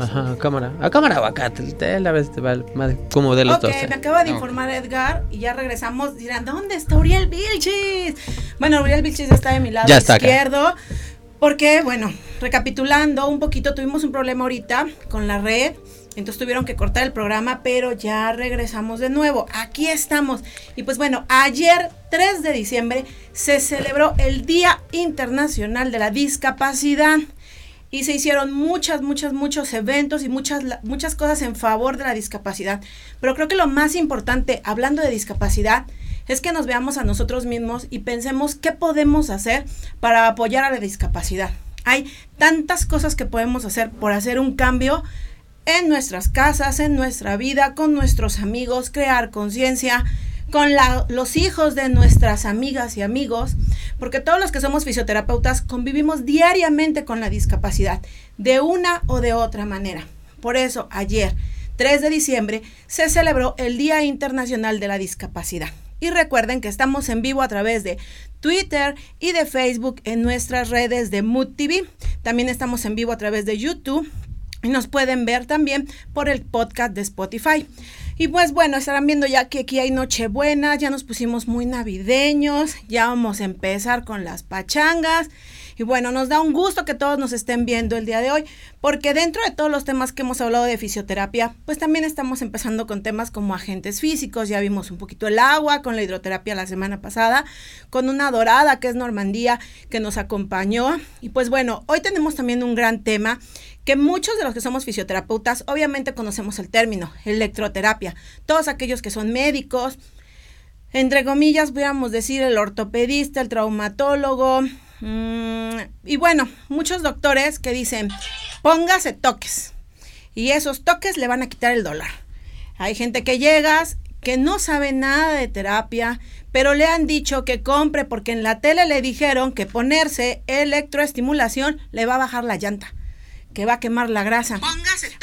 Ajá, cámara. A cámara o acá, te, la vez te va más como de los dos. Ok, me acaba de informar Edgar y ya regresamos. Dirán, ¿dónde está Uriel Vilchis? Bueno, Uriel Vilchis está de mi lado Ya está acá. izquierdo. Porque, bueno, recapitulando un poquito, tuvimos un problema ahorita con la red. Entonces tuvieron que cortar el programa, pero ya regresamos de nuevo. Aquí estamos. Y pues bueno, ayer 3 de diciembre se celebró el Día Internacional de la Discapacidad. Y se hicieron muchas, muchas, muchos eventos y muchas, muchas cosas en favor de la discapacidad. Pero creo que lo más importante, hablando de discapacidad, es que nos veamos a nosotros mismos y pensemos qué podemos hacer para apoyar a la discapacidad. Hay tantas cosas que podemos hacer por hacer un cambio en nuestras casas, en nuestra vida, con nuestros amigos, crear conciencia, con los hijos de nuestras amigas y amigos, porque todos los que somos fisioterapeutas convivimos diariamente con la discapacidad, de una o de otra manera. Por eso, ayer, 3 de diciembre, se celebró el Día Internacional de la Discapacidad. Y recuerden que estamos en vivo a través de Twitter y de Facebook en nuestras redes de Mood TV. También estamos en vivo a través de YouTube y nos pueden ver también por el podcast de Spotify. Y pues bueno, estarán viendo ya que aquí hay Nochebuena, ya nos pusimos muy navideños, ya vamos a empezar con las pachangas. Y bueno, nos da un gusto que todos nos estén viendo el día de hoy, porque dentro de todos los temas que hemos hablado de fisioterapia, pues también estamos empezando con temas como agentes físicos, ya vimos un poquito el agua con la hidroterapia la semana pasada, con una dorada que es Normandía que nos acompañó. Y pues bueno, hoy tenemos también un gran tema que muchos de los que somos fisioterapeutas obviamente conocemos el término, electroterapia. Todos aquellos que son médicos, entre comillas, pudiéramos decir el ortopedista, el traumatólogo, mm, y bueno, muchos doctores que dicen, póngase toques, y esos toques le van a quitar el dolor. Hay gente que llegas que no sabe nada de terapia, pero le han dicho que compre porque en la tele le dijeron que ponerse electroestimulación le va a bajar la llanta que va a quemar la grasa.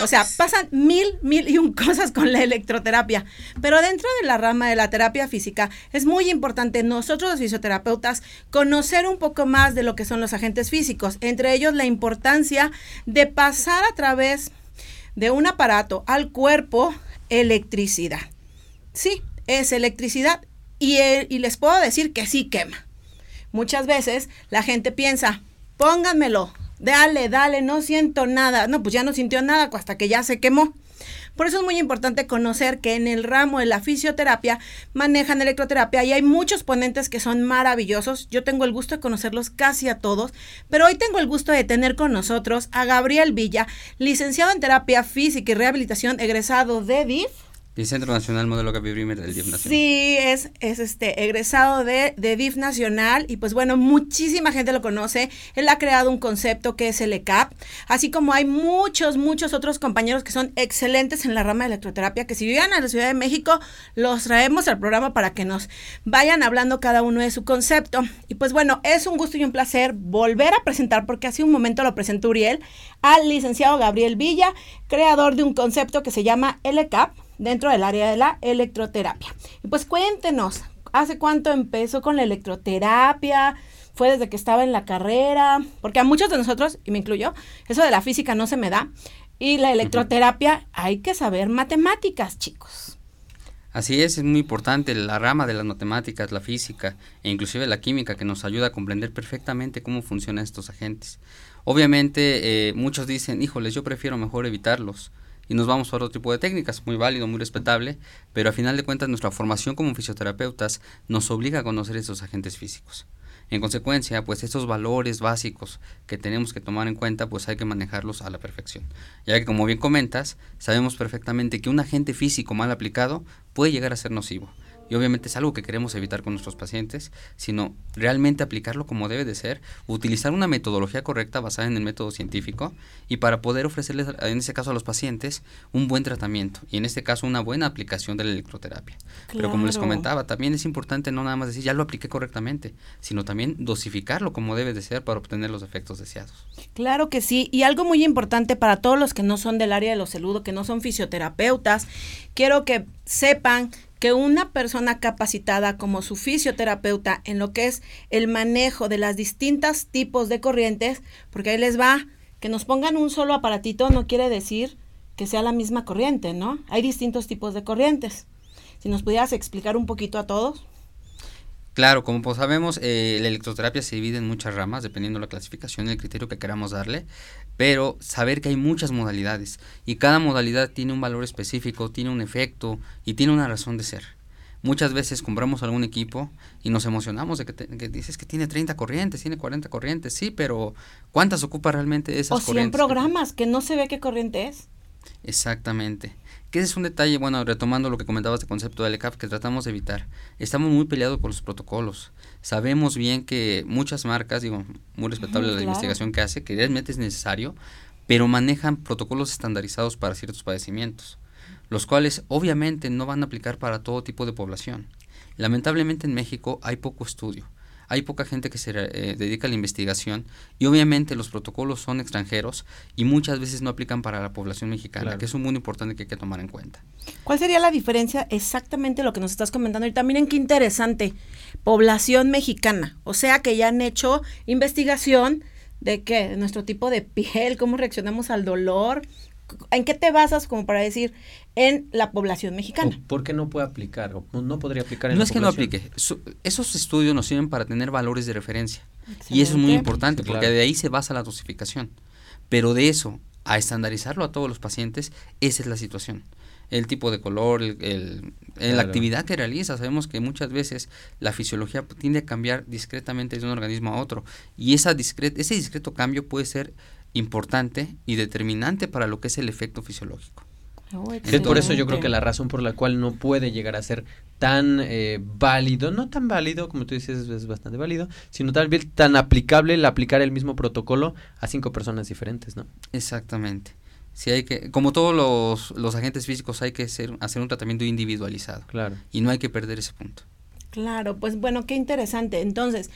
O sea, pasan mil, mil y un cosas con la electroterapia. Pero dentro de la rama de la terapia física es muy importante nosotros los fisioterapeutas conocer un poco más de lo que son los agentes físicos, entre ellos la importancia de pasar a través de un aparato al cuerpo electricidad. Sí, es electricidad y, eh, y les puedo decir que sí quema. Muchas veces la gente piensa, pónganmelo, dale, dale, no siento nada. No, pues ya no sintió nada hasta que ya se quemó. Por eso es muy importante conocer que en el ramo de la fisioterapia manejan electroterapia y hay muchos ponentes que son maravillosos. Yo tengo el gusto de conocerlos casi a todos, pero hoy tengo el gusto de tener con nosotros a Gabriel Villa, licenciado en terapia física y rehabilitación, egresado de DIF. Y Centro Nacional Modelo Gaby Brimer del DIF Nacional. Sí, es, es este egresado de, de DIF Nacional y pues bueno, muchísima gente lo conoce. Él ha creado un concepto que es el ECAP, así como hay muchos, muchos otros compañeros que son excelentes en la rama de electroterapia, que si vivían a la Ciudad de México, los traemos al programa para que nos vayan hablando cada uno de su concepto. Y pues bueno, es un gusto y un placer volver a presentar, porque hace un momento lo presentó Uriel, al licenciado Gabriel Villa, creador de un concepto que se llama ECAP dentro del área de la electroterapia. Y pues cuéntenos, ¿hace cuánto empezó con la electroterapia? ¿Fue desde que estaba en la carrera? Porque a muchos de nosotros, y me incluyo, eso de la física no se me da. Y la electroterapia hay que saber matemáticas, chicos. Así es, es muy importante la rama de las matemáticas, la física e inclusive la química que nos ayuda a comprender perfectamente cómo funcionan estos agentes. Obviamente eh, muchos dicen, híjoles, yo prefiero mejor evitarlos y nos vamos a otro tipo de técnicas, muy válido, muy respetable, pero a final de cuentas nuestra formación como fisioterapeutas nos obliga a conocer esos agentes físicos. En consecuencia, pues estos valores básicos que tenemos que tomar en cuenta, pues hay que manejarlos a la perfección. Ya que como bien comentas, sabemos perfectamente que un agente físico mal aplicado puede llegar a ser nocivo. Y obviamente es algo que queremos evitar con nuestros pacientes, sino realmente aplicarlo como debe de ser, utilizar una metodología correcta basada en el método científico y para poder ofrecerles, en este caso a los pacientes, un buen tratamiento y en este caso una buena aplicación de la electroterapia. Pero como les comentaba, también es importante no nada más decir ya lo apliqué correctamente, sino también dosificarlo como debe de ser para obtener los efectos deseados. Claro que sí, y algo muy importante para todos los que no son del área de los saludo, que no son fisioterapeutas, quiero que sepan que una persona capacitada como su fisioterapeuta en lo que es el manejo de las distintas tipos de corrientes, porque ahí les va, que nos pongan un solo aparatito no quiere decir que sea la misma corriente, ¿no? Hay distintos tipos de corrientes. Si nos pudieras explicar un poquito a todos. Claro, como pues sabemos, eh, la electroterapia se divide en muchas ramas, dependiendo de la clasificación y el criterio que queramos darle, pero saber que hay muchas modalidades y cada modalidad tiene un valor específico, tiene un efecto y tiene una razón de ser. Muchas veces compramos algún equipo y nos emocionamos de que, dices que tiene 30 corrientes, tiene 40 corrientes, sí, pero ¿cuántas ocupa realmente esas corrientes? O 100 programas, que no se ve qué corriente es. Exactamente. Que ese es un detalle, bueno, retomando lo que comentabas de concepto de LCAP, que tratamos de evitar. Estamos muy peleados por los protocolos. Sabemos bien que muchas marcas, digo, muy respetable la investigación que hace, que realmente es necesario, pero manejan protocolos estandarizados para ciertos padecimientos los cuales obviamente no van a aplicar para todo tipo de población. Lamentablemente en México hay poco estudio, hay poca gente que se eh, dedica a la investigación y obviamente los protocolos son extranjeros y muchas veces no aplican para la población mexicana, que es un muy importante que hay que tomar en cuenta. ¿Cuál sería la diferencia exactamente lo que nos estás comentando? Y también qué interesante, población mexicana, o sea que ya han hecho investigación de qué, de nuestro tipo de piel, cómo reaccionamos al dolor, ¿En qué te basas como para decir en la población mexicana? ¿Por qué no puede aplicar? ¿O no podría aplicar en No es que no aplique. esos estudios nos sirven para tener valores de referencia. Y eso es muy importante porque de ahí se basa la dosificación. Pero de eso a estandarizarlo a todos los pacientes, esa es la situación. El tipo de color, el, la actividad que realiza. Sabemos que muchas veces la fisiología tiende a cambiar discretamente de un organismo a otro. Y esa ese discreto cambio puede ser importante y determinante para lo que es el efecto fisiológico. por eso yo creo que la razón por la cual no puede llegar a ser tan eh, válido, no tan válido, como tú dices, es bastante válido, sino tal vez tan aplicable el aplicar el mismo protocolo a cinco personas diferentes, ¿no? Exactamente. Si hay que, como todos los, los agentes físicos, hay que hacer, hacer un tratamiento individualizado. Claro. Y no hay que perder ese punto. Claro, pues bueno, qué interesante. Entonces,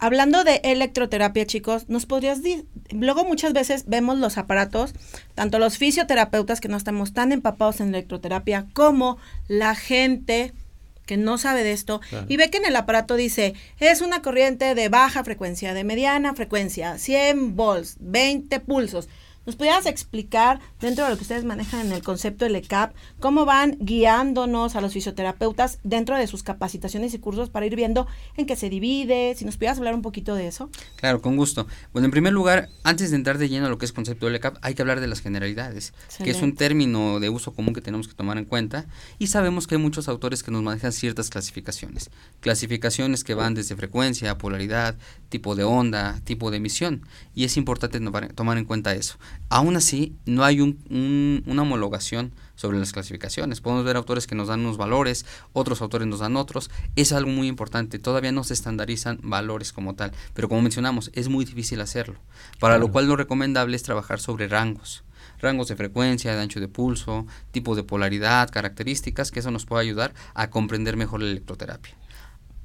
hablando de electroterapia, chicos, nos podrías decir, luego muchas veces vemos los aparatos, tanto los fisioterapeutas que no estamos tan empapados en electroterapia, como la gente que no sabe de esto y ve que en el aparato dice, es una corriente de baja frecuencia, de mediana frecuencia, 100 volts, 20 pulsos. ¿Nos pudieras explicar, dentro de lo que ustedes manejan en el concepto del ECAP, cómo van guiándonos a los fisioterapeutas dentro de sus capacitaciones y cursos para ir viendo en qué se divide? Si nos pudieras hablar un poquito de eso. Claro, con gusto. Bueno, en primer lugar, antes de entrar de lleno a lo que es concepto del ECAP, hay que hablar de las generalidades, que es un término de uso común que tenemos que tomar en cuenta y sabemos que hay muchos autores que nos manejan ciertas clasificaciones. Clasificaciones que van desde frecuencia, polaridad, tipo de onda, tipo de emisión y es importante tomar en cuenta eso. Aún así, no hay una homologación sobre las clasificaciones. Podemos ver autores que nos dan unos valores, otros autores nos dan otros. Es algo muy importante. Todavía no se estandarizan valores como tal. Pero como mencionamos, es muy difícil hacerlo. Para lo cual lo recomendable es trabajar sobre rangos. Rangos de frecuencia, de ancho de pulso, tipo de polaridad, características, que eso nos puede ayudar a comprender mejor la electroterapia.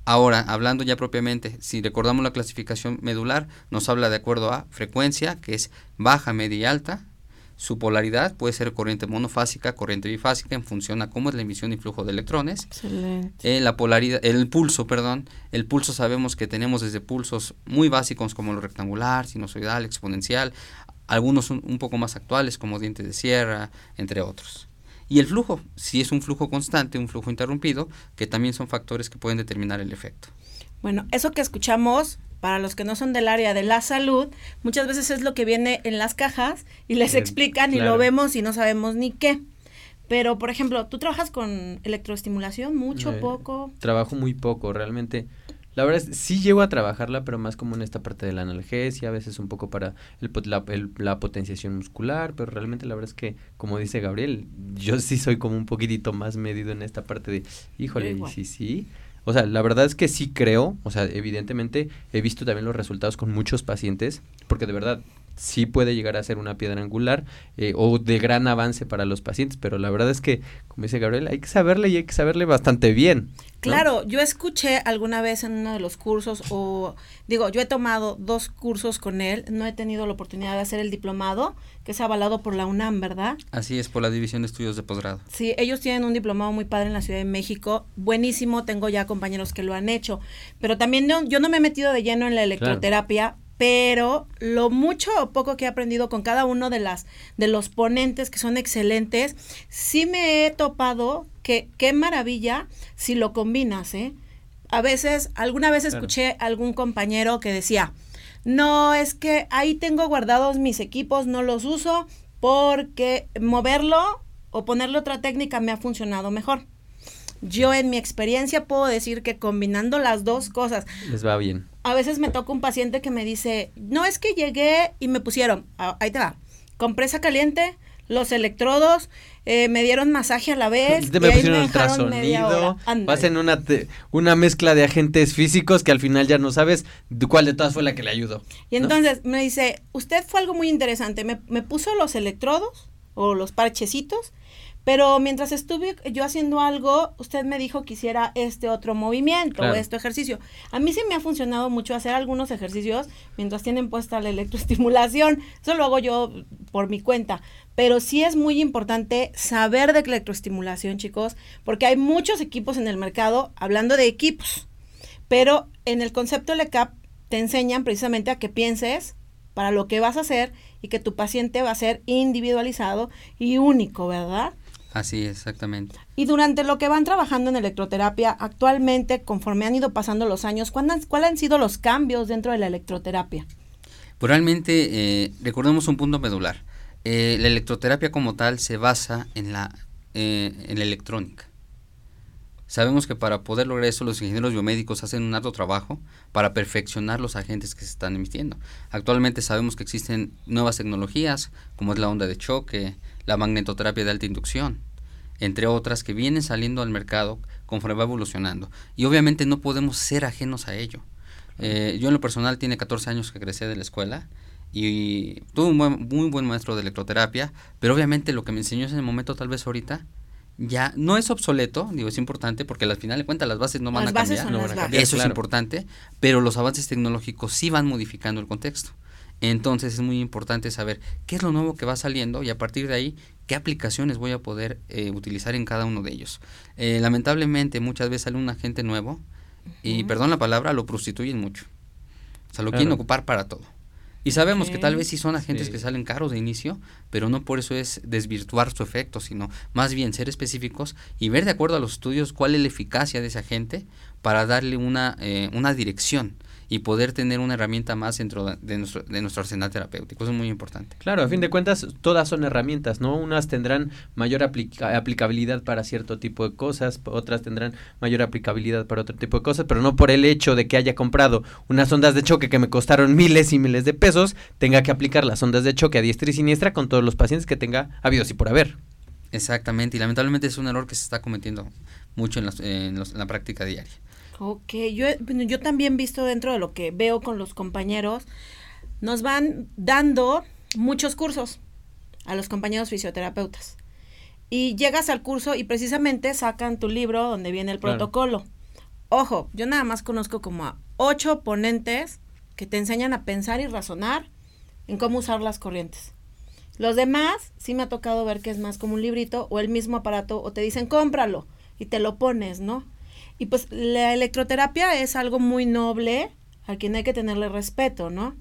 Ahora, hablando ya propiamente, si recordamos la clasificación medular, nos habla de acuerdo a frecuencia, que es baja, media y alta. Su polaridad puede ser corriente monofásica, corriente bifásica, en función a cómo es la emisión y flujo de electrones. Excelente. Eh, la polaridad, el pulso, perdón. El pulso sabemos que tenemos desde pulsos muy básicos como lo rectangular, sinusoidal, exponencial, algunos un poco más actuales como dientes de sierra, entre otros. Y el flujo, si es un flujo constante, un flujo interrumpido, que también son factores que pueden determinar el efecto. Bueno, eso que escuchamos, para los que no son del área de la salud, muchas veces es lo que viene en las cajas y les explican y lo vemos y no sabemos ni qué. Pero, por ejemplo, ¿tú trabajas con electroestimulación mucho, eh, poco? Trabajo muy poco, realmente la verdad es, sí llego a trabajarla, pero más como en esta parte de la analgesia, a veces un poco para el, la, la potenciación muscular, pero realmente la verdad es que, como dice Gabriel, yo sí soy como un poquitito más medido en esta parte de, híjole, sí, sí. O sea, la verdad es que sí creo, o sea, evidentemente he visto también los resultados con muchos pacientes, porque de verdad sí puede llegar a ser una piedra angular eh, o de gran avance para los pacientes, pero la verdad es que, como dice Gabriel, hay que saberle y hay que saberle bastante bien. Claro, yo escuché alguna vez en uno de los cursos, o digo, yo he tomado dos cursos con él, no he tenido la oportunidad de hacer el diplomado, que es avalado por la UNAM, ¿verdad? Así es, por la División de Estudios de Posgrado. Sí, ellos tienen un diplomado muy padre en la Ciudad de México, buenísimo, tengo ya compañeros que lo han hecho, pero también yo no me he metido de lleno en la electroterapia pero lo mucho o poco que he aprendido con cada uno de las de los ponentes que son excelentes, sí me he topado que qué maravilla si lo combinas, ¿eh? A veces, alguna vez escuché algún compañero que decía, no, es que ahí tengo guardados mis equipos, no los uso porque moverlo o ponerle otra técnica me ha funcionado mejor. Yo en mi experiencia puedo decir que combinando las dos cosas. Les va bien. A veces me toca un paciente que me dice, no es que llegué y me pusieron, ah, ahí te va, compresa caliente, los electrodos, eh, me dieron masaje a la vez. Te me pusieron ultrasonido. Vas en una, una mezcla de agentes físicos que al final ya no sabes cuál de todas fue la que le ayudó. Y entonces me dice, usted fue algo muy interesante, me, me puso los electrodos o los parchecitos pero mientras estuve yo haciendo algo, usted me dijo que hiciera este otro movimiento o este ejercicio. A mí sí me ha funcionado mucho hacer algunos ejercicios mientras tienen puesta la electroestimulación. Eso lo hago yo por mi cuenta. Pero sí es muy importante saber de electroestimulación, chicos, porque hay muchos equipos en el mercado hablando de equipos. Pero en el concepto LECAP te enseñan precisamente a que pienses para lo que vas a hacer y que tu paciente va a ser individualizado y único, ¿verdad? Así, exactamente. Y durante lo que van trabajando en electroterapia, actualmente, conforme han ido pasando los años, ¿cuáles han, han sido los cambios dentro de la electroterapia? Pues realmente, eh, recordemos un punto medular. Eh, la electroterapia como tal se basa en la, eh, en la electrónica. Sabemos que para poder lograr eso los ingenieros biomédicos hacen un alto trabajo para perfeccionar los agentes que se están emitiendo. Actualmente sabemos que existen nuevas tecnologías como es la onda de choque, la magnetoterapia de alta inducción, entre otras que vienen saliendo al mercado conforme va evolucionando. Y obviamente no podemos ser ajenos a ello. Eh, yo en lo personal tiene 14 años que crecí de la escuela y tuve un muy buen maestro de electroterapia, pero obviamente lo que me enseñó en el momento tal vez ahorita ya no es obsoleto, digo, es importante porque al final de cuentas las bases no van, a, cambiar, Eso es importante, pero los avances tecnológicos sí van modificando el contexto. Entonces es muy importante saber qué es lo nuevo que va saliendo y a partir de ahí qué aplicaciones voy a poder eh, utilizar en cada uno de ellos. Eh, lamentablemente muchas veces sale un agente nuevo y, perdón la palabra, lo prostituyen mucho. O sea, lo quieren ocupar para todo. Y sabemos que tal vez sí son agentes que salen caros de inicio, pero no por eso es desvirtuar su efecto, sino más bien ser específicos y ver de acuerdo a los estudios cuál es la eficacia de ese agente para darle una, eh, una dirección y poder tener una herramienta más dentro de nuestro, de nuestro arsenal terapéutico. Eso es muy importante. Claro, a fin de cuentas, todas son herramientas, ¿no? Unas tendrán mayor aplicabilidad para cierto tipo de cosas, otras tendrán mayor aplicabilidad para otro tipo de cosas, pero no por el hecho de que haya comprado unas ondas de choque que me costaron miles y miles de pesos, tenga que aplicar las ondas de choque a diestra y siniestra con todos los pacientes que tenga habido y por haber. Exactamente, y lamentablemente es un error que se está cometiendo mucho en, en la práctica diaria. Ok, yo, yo también visto dentro de lo que veo con los compañeros, nos van dando muchos cursos a los compañeros fisioterapeutas. Y llegas al curso y precisamente sacan tu libro donde viene el protocolo. Ojo, yo nada más conozco como a ocho ponentes que te enseñan a pensar y razonar en cómo usar las corrientes. Los demás sí me ha tocado ver que es más como un librito o el mismo aparato o te dicen cómpralo y te lo pones, ¿no? Y pues la electroterapia es algo muy noble, a quien hay que tenerle respeto, ¿no?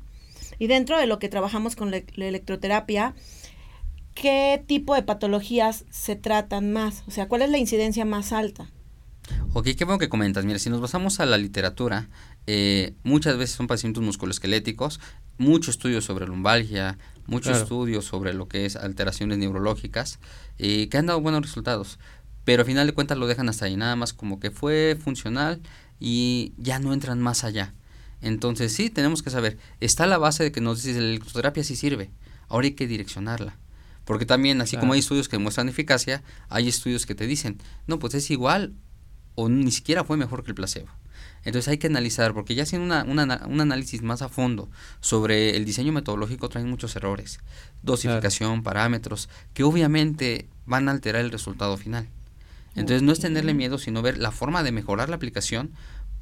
Y dentro de lo que trabajamos con la, electroterapia, ¿qué tipo de patologías se tratan más? O sea, ¿cuál es la incidencia más alta? Ok, qué bueno que comentas. Mira, si nos basamos a la literatura, eh, muchas veces son pacientes musculoesqueléticos, mucho estudio sobre lumbalgia, mucho estudio sobre lo que es alteraciones neurológicas, eh, que han dado buenos resultados pero al final de cuentas lo dejan hasta ahí, nada más como que fue funcional y ya no entran más allá. Entonces sí, tenemos que saber, está la base de que nos dice la electroterapia sí sirve, ahora hay que direccionarla. Porque también, así como hay estudios que muestran eficacia, hay estudios que te dicen, no, pues es igual o ni siquiera fue mejor que el placebo. Entonces hay que analizar, porque ya haciendo una, un análisis más a fondo sobre el diseño metodológico traen muchos errores, dosificación, parámetros, que obviamente van a alterar el resultado final. Entonces no es tenerle miedo, sino ver la forma de mejorar la aplicación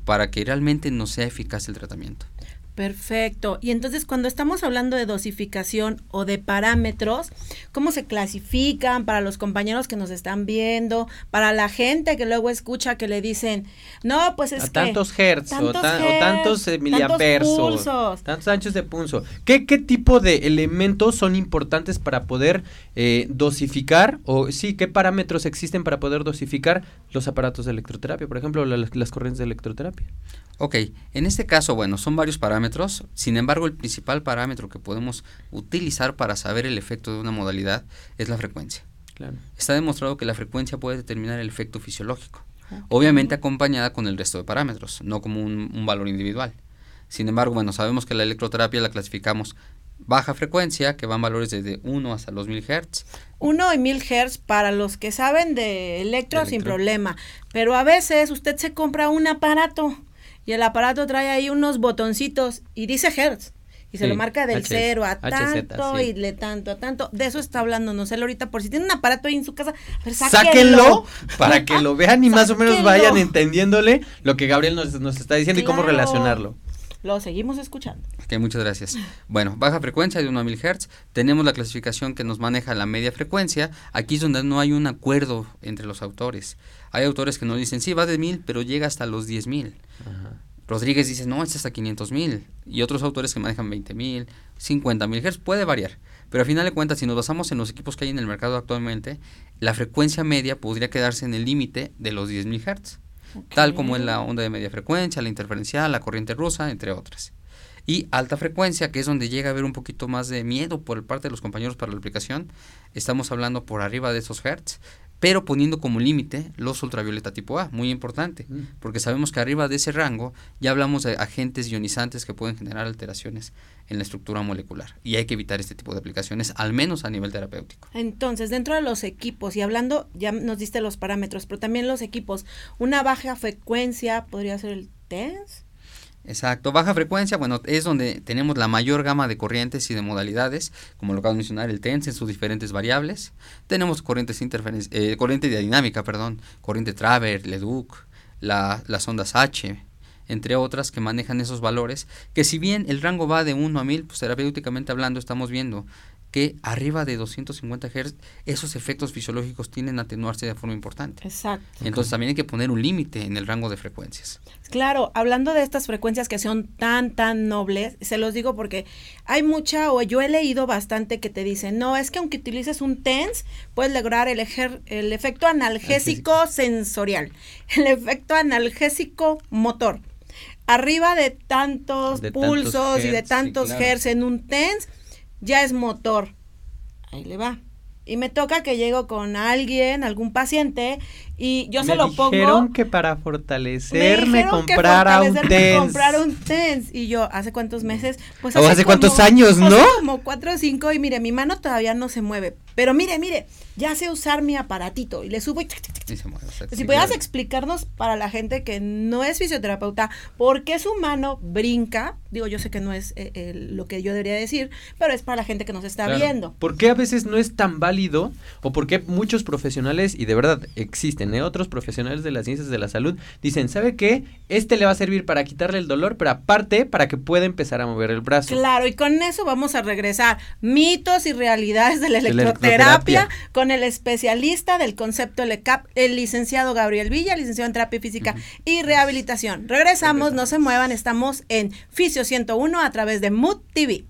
para que realmente no sea eficaz el tratamiento. Perfecto. Y entonces cuando estamos hablando de dosificación o de parámetros, ¿cómo se clasifican para los compañeros que nos están viendo, para la gente que luego escucha que le dicen, no, pues es a que... tantos hertz, o, tantos tan- o hertz, tantos eh, o tantos anchos de pulso. ¿Qué, ¿Qué tipo de elementos son importantes para poder eh, dosificar, o sí, qué parámetros existen para poder dosificar los aparatos de electroterapia, por ejemplo, la- las corrientes de electroterapia? Ok, en este caso, bueno, son varios parámetros, sin embargo, el principal parámetro que podemos utilizar para saber el efecto de una modalidad es la frecuencia. Claro. Está demostrado que la frecuencia puede determinar el efecto fisiológico, obviamente acompañada con el resto de parámetros, no como un, un valor individual. Sin embargo, bueno, sabemos que la electroterapia la clasificamos baja frecuencia, que van valores desde 1 hasta los 1000 Hz. Uno y mil hertz para los que saben de electro, De sin problema. Pero a veces usted se compra un aparato y el aparato trae ahí unos botoncitos y dice hertz. Y se Sí, lo marca del 0 a HZ, tanto sí. y de tanto a tanto. De eso está hablando, no sé, ahorita por si tiene un aparato ahí en su casa, ver, Sáquenlo para que lo vean y más o menos vayan entendiéndole lo que Gabriel nos, nos está diciendo y cómo relacionarlo. Lo seguimos escuchando. Ok, muchas gracias. Bueno, baja frecuencia de 1 a 1000 Hz. Tenemos la clasificación que nos maneja la media frecuencia. Aquí es donde no hay un acuerdo entre los autores. Hay autores que nos dicen, sí, va de 1000, pero llega hasta los 10000. Ajá. Rodríguez dice, no, es hasta 500 mil. Y otros autores que manejan 20 mil, 50 mil Hz, puede variar. Pero a final de cuentas, si nos basamos en los equipos que hay en el mercado actualmente, la frecuencia media podría quedarse en el límite de los 10 mil Hz. Tal como en la onda de media frecuencia, la interferencial, la corriente rusa, entre otras. Y alta frecuencia, que es donde llega a haber un poquito más de miedo por parte de los compañeros para la aplicación, estamos hablando por arriba de esos hertz, pero poniendo como límite los ultravioleta tipo A, muy importante, Mm. porque sabemos que arriba de ese rango ya hablamos de agentes ionizantes que pueden generar alteraciones en la estructura molecular y hay que evitar este tipo de aplicaciones, al menos a nivel terapéutico. Entonces, dentro de los equipos, y hablando, ya nos diste los parámetros, pero también los equipos, una baja frecuencia podría ser el TENS. Exacto, baja frecuencia, bueno, es donde tenemos la mayor gama de corrientes y de modalidades, como lo acabo de mencionar, el TENS en sus diferentes variables. Tenemos corrientes eh, corriente dinámica, perdón, corriente Traver, Leduc, la, las ondas H, entre otras que manejan esos valores, que si bien el rango va de 1 a 1000, pues terapéuticamente hablando estamos viendo que arriba de 250 Hz esos efectos fisiológicos tienden a atenuarse de forma importante. Exacto. Entonces también hay que poner un límite en el rango de frecuencias. Claro, hablando de estas frecuencias que son tan, tan nobles, se los digo porque hay mucha, o yo he leído bastante que te dicen, no, es que aunque utilices un TENS, puedes lograr el, ejer- el efecto analgésico sensorial, el efecto analgésico motor. Arriba de tantos De tantos pulsos y de sí, tantos claro. hertz en un TENS, ya es motor. Ahí le va. Y me toca que llego con alguien, algún paciente, y yo se me lo pongo. dijeron que para fortalecerme que comprara un fortalecerme TENS. comprar un TENS. Y yo, ¿hace cuántos meses? Pues O hace cuántos años, ¿no? Hace como cuatro o cinco y mire, mi mano todavía no se mueve. Pero mire, mire, ya sé usar mi aparatito y le subo y... tic, tic, tic, Y se mueve, si pudieras explicarnos para la gente que no es fisioterapeuta, ¿por qué su mano brinca? Digo, yo sé que no es eh, eh, lo que yo debería decir, pero es para la gente que nos está Claro. viendo. ¿Por qué a veces no es tan válido o por qué muchos profesionales, y de verdad existen, otros profesionales de las ciencias de la salud, dicen, ¿sabe qué? Este le va a servir para quitarle el dolor, pero aparte para que pueda empezar a mover el brazo. Claro, y con eso vamos a regresar mitos y realidades de la electroterapia con el especialista del concepto LECAP, el licenciado Gabriel Villa, licenciado en terapia física y rehabilitación. Regresamos, no se muevan, estamos en Fisio 101 a través de Mood TV.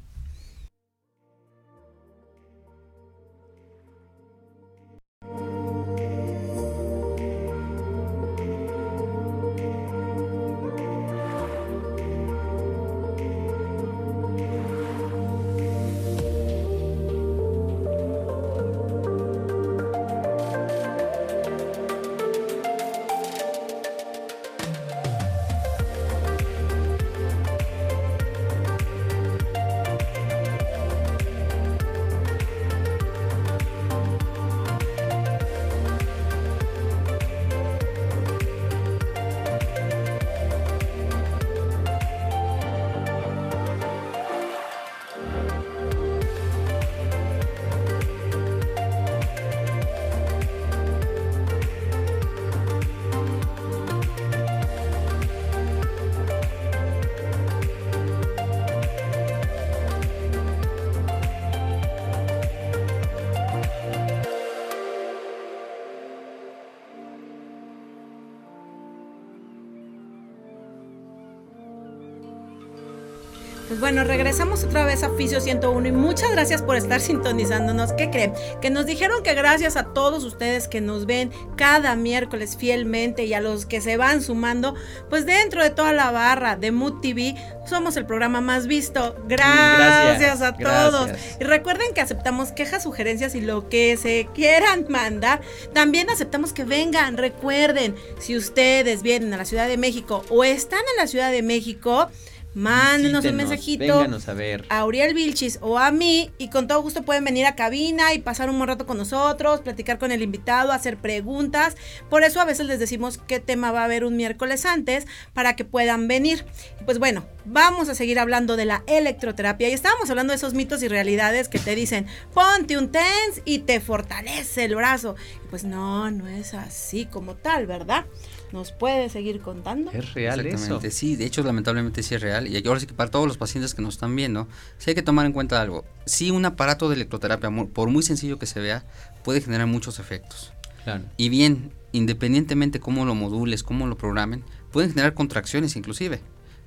Bueno, regresamos otra vez a Fisio 101 y muchas gracias por estar sintonizándonos. ¿Qué creen? Que nos dijeron que gracias a todos ustedes que nos ven cada miércoles fielmente y a los que se van sumando, pues dentro de toda la barra de Mood TV somos el programa más visto. Gracias, gracias a todos. Y recuerden que aceptamos quejas, sugerencias y lo que se quieran mandar. También aceptamos que vengan. Recuerden, si ustedes vienen a la Ciudad de México o están en la Ciudad de México, Mándenos un mensajito a, ver. a Uriel Vilchis o a mí y con todo gusto pueden venir a cabina y pasar un buen rato con nosotros, platicar con el invitado, hacer preguntas. Por eso a veces les decimos qué tema va a haber un miércoles antes para que puedan venir. Pues bueno, vamos a seguir hablando de la electroterapia y estábamos hablando de esos mitos y realidades que te dicen ponte un TENS y te fortalece el brazo. Pues no, no es así como tal, ¿verdad? ¿Nos puede seguir contando? Es real Exactamente, sí, de hecho lamentablemente sí es real. Y ahora sí que para todos los pacientes que nos están viendo, sí hay que tomar en cuenta algo. Sí, un aparato de electroterapia, por muy sencillo que se vea, puede generar muchos efectos. Claro. Y bien, independientemente cómo lo modules, cómo lo programen, pueden generar contracciones inclusive.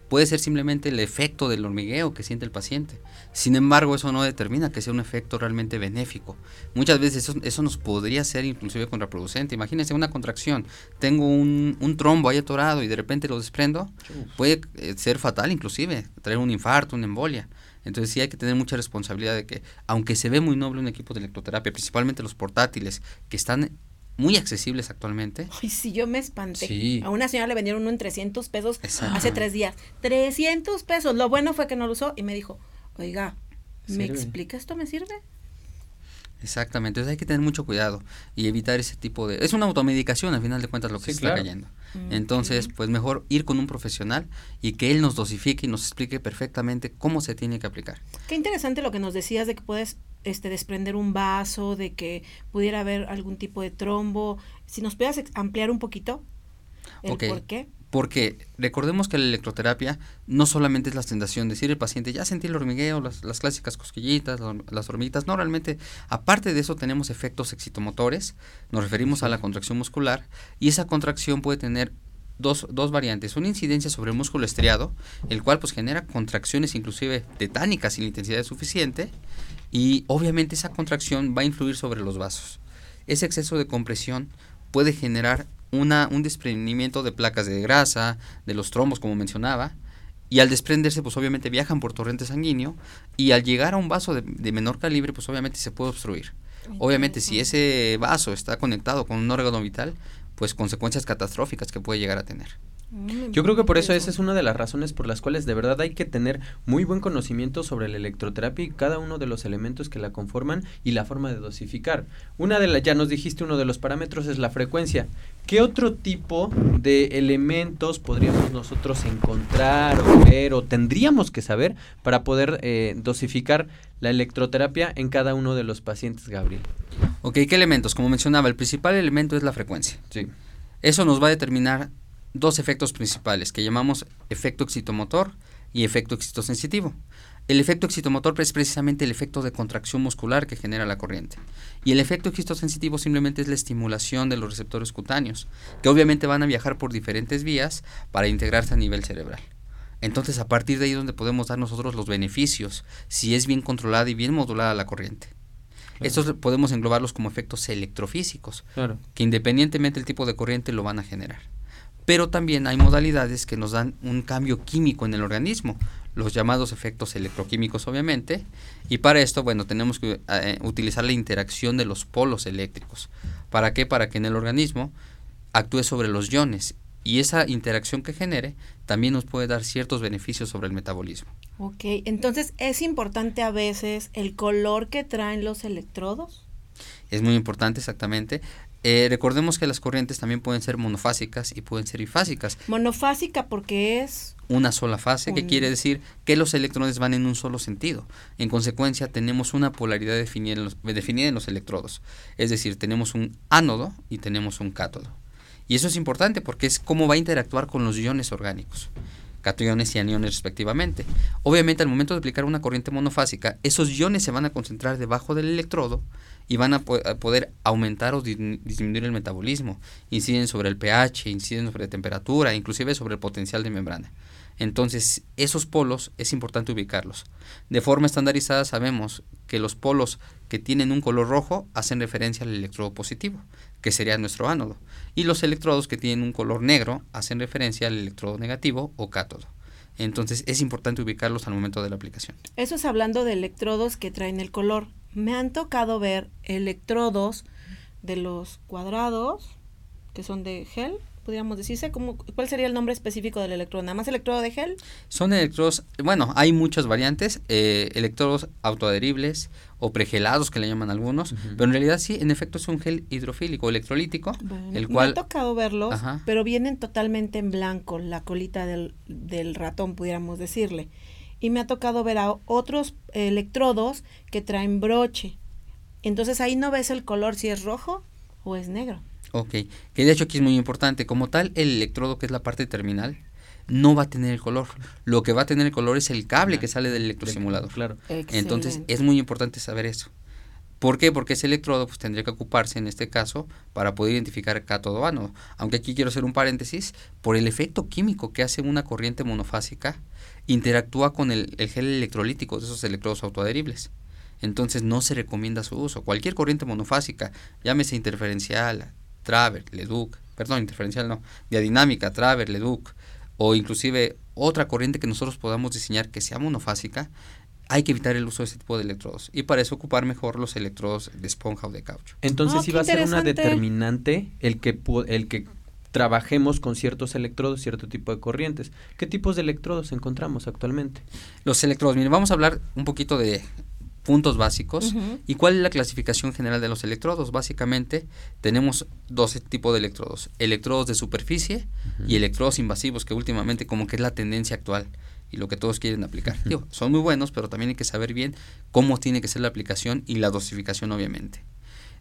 Puede ser simplemente el efecto del hormigueo que siente el paciente. Sin embargo, eso no determina que sea un efecto realmente benéfico. Muchas veces eso, nos podría ser inclusive contraproducente. Imagínense una contracción. Tengo un, trombo ahí atorado y de repente lo desprendo. Puede eh, ser fatal inclusive, traer un infarto, una embolia. Entonces sí hay que tener mucha responsabilidad de que, aunque se ve muy noble un equipo de electroterapia, principalmente los portátiles, que están muy accesibles actualmente. Ay, sí, yo me espanté. A una señora le vendieron uno en 300 pesos hace tres días. 300 pesos. Lo bueno fue que no lo usó y me dijo, oiga, ¿me explica esto? ¿Me sirve? Exactamente, entonces hay que tener mucho cuidado y evitar ese tipo de... Es una automedicación al final de cuentas lo que se está cayendo. Mm, entonces, pues mejor ir con un profesional y que él nos dosifique y nos explique perfectamente cómo se tiene que aplicar. Qué interesante lo que nos decías de que puedes este, desprender un vaso, de que pudiera haber algún tipo de trombo. Si nos puedas ampliar un poquito el por qué. Porque recordemos que la electroterapia no solamente es la sensación, decir el paciente, ya sentí el hormigueo, las, las clásicas cosquillitas, las hormiguitas. No, realmente, aparte de eso, tenemos efectos excitomotores, nos referimos a la contracción muscular, y esa contracción puede tener dos, dos variantes. Una incidencia sobre el músculo estriado, el cual pues genera contracciones inclusive tetánicas sin la intensidad suficiente, y obviamente esa contracción va a influir sobre los vasos. Ese exceso de compresión puede generar una, un desprendimiento de placas de grasa, de los trombos, como mencionaba, y al desprenderse, pues obviamente viajan por torrente sanguíneo, y al llegar a un vaso de, de menor calibre, pues obviamente se puede obstruir. Obviamente, si ese vaso está conectado con un órgano vital, pues consecuencias catastróficas que puede llegar a tener. Mm, Yo creo que por eso esa es una de las razones por las cuales de verdad hay que tener muy buen conocimiento sobre la electroterapia y cada uno de los elementos que la conforman y la forma de dosificar. Una de las, ya nos dijiste, uno de los parámetros es la frecuencia. ¿Qué otro tipo de elementos podríamos nosotros encontrar o ver o tendríamos que saber para poder eh, dosificar la electroterapia en cada uno de los pacientes, Gabriel? Ok, ¿qué elementos? Como mencionaba, el principal elemento es la frecuencia. Sí. Eso nos va a determinar dos efectos principales que llamamos efecto excitomotor y efecto excitosensitivo. El efecto excitomotor es precisamente el efecto de contracción muscular que genera la corriente. Y el efecto excitosensitivo simplemente es la estimulación de los receptores cutáneos, que obviamente van a viajar por diferentes vías para integrarse a nivel cerebral. Entonces, a partir de ahí es donde podemos dar nosotros los beneficios, si es bien controlada y bien modulada la corriente. Estos podemos englobarlos como efectos electrofísicos, que independientemente del tipo de corriente lo van a generar pero también hay modalidades que nos dan un cambio químico en el organismo, los llamados efectos electroquímicos obviamente, y para esto, bueno, tenemos que eh, utilizar la interacción de los polos eléctricos. ¿Para qué? Para que en el organismo actúe sobre los iones y esa interacción que genere también nos puede dar ciertos beneficios sobre el metabolismo. Ok, entonces es importante a veces el color que traen los electrodos. Es muy importante, exactamente. Eh, recordemos que las corrientes también pueden ser monofásicas y pueden ser bifásicas. Monofásica porque es una sola fase, que quiere decir que los electrones van en un solo sentido. En consecuencia, tenemos una polaridad definida en los, definida en los electrodos. Es decir, tenemos un ánodo y tenemos un cátodo. Y eso es importante porque es cómo va a interactuar con los iones orgánicos cationes y aniones respectivamente. Obviamente al momento de aplicar una corriente monofásica, esos iones se van a concentrar debajo del electrodo y van a, poder aumentar o disminuir el metabolismo. Inciden sobre el pH, inciden sobre la temperatura, inclusive sobre el potencial de membrana. Entonces, esos polos es importante ubicarlos. De forma estandarizada sabemos que los polos que tienen un color rojo hacen referencia al electrodo positivo, que sería nuestro ánodo, y los electrodos que tienen un color negro hacen referencia al electrodo negativo o cátodo. Entonces, es importante ubicarlos al momento de la aplicación. Eso es hablando de electrodos que traen el color. Me han tocado ver electrodos de los cuadrados, que son de gel, podríamos decirse? ¿Cómo, ¿Cuál sería el nombre específico del electrodo? ¿Nada más electrodo de gel? Son electrodos, bueno, hay muchas variantes, eh, electrodos autoadheribles o pregelados que le llaman algunos, pero en realidad sí, en efecto es un gel hidrofílico, electrolítico, el cual... Me ha tocado verlos, pero vienen totalmente en blanco, la colita del, del ratón, pudiéramos decirle. Y me ha tocado ver a otros electrodos que traen broche. Entonces ahí no ves el color si es rojo o es negro. Ok, que de hecho aquí es muy importante. Como tal, el electrodo, que es la parte terminal, no va a tener el color. Lo que va a tener el color es el cable que sale del electrosimulador. Claro. Entonces es muy importante saber eso. ¿Por qué? Porque ese electrodo pues, tendría que ocuparse en este caso para poder identificar cátodo ánodo. Aunque aquí quiero hacer un paréntesis, por el efecto químico que hace una corriente monofásica, interactúa con el, el gel electrolítico de esos electrodos autoadheribles. Entonces no se recomienda su uso. Cualquier corriente monofásica, llámese interferencial, Traver, Leduc, perdón, interferencial no, diadinámica, Traver, Leduc, o inclusive otra corriente que nosotros podamos diseñar que sea monofásica, hay que evitar el uso de ese tipo de electrodos y para eso ocupar mejor los electrodos de esponja o de caucho. Entonces sí va a ser una determinante el que el que trabajemos con ciertos electrodos, cierto tipo de corrientes. ¿Qué tipos de electrodos encontramos actualmente? Los electrodos, miren, vamos a hablar un poquito de puntos básicos. ¿Y cuál es la clasificación general de los electrodos? Básicamente tenemos dos tipos de electrodos, electrodos de superficie y electrodos invasivos, que últimamente como que es la tendencia actual y lo que todos quieren aplicar. son muy buenos, pero también hay que saber bien cómo tiene que ser la aplicación y la dosificación obviamente.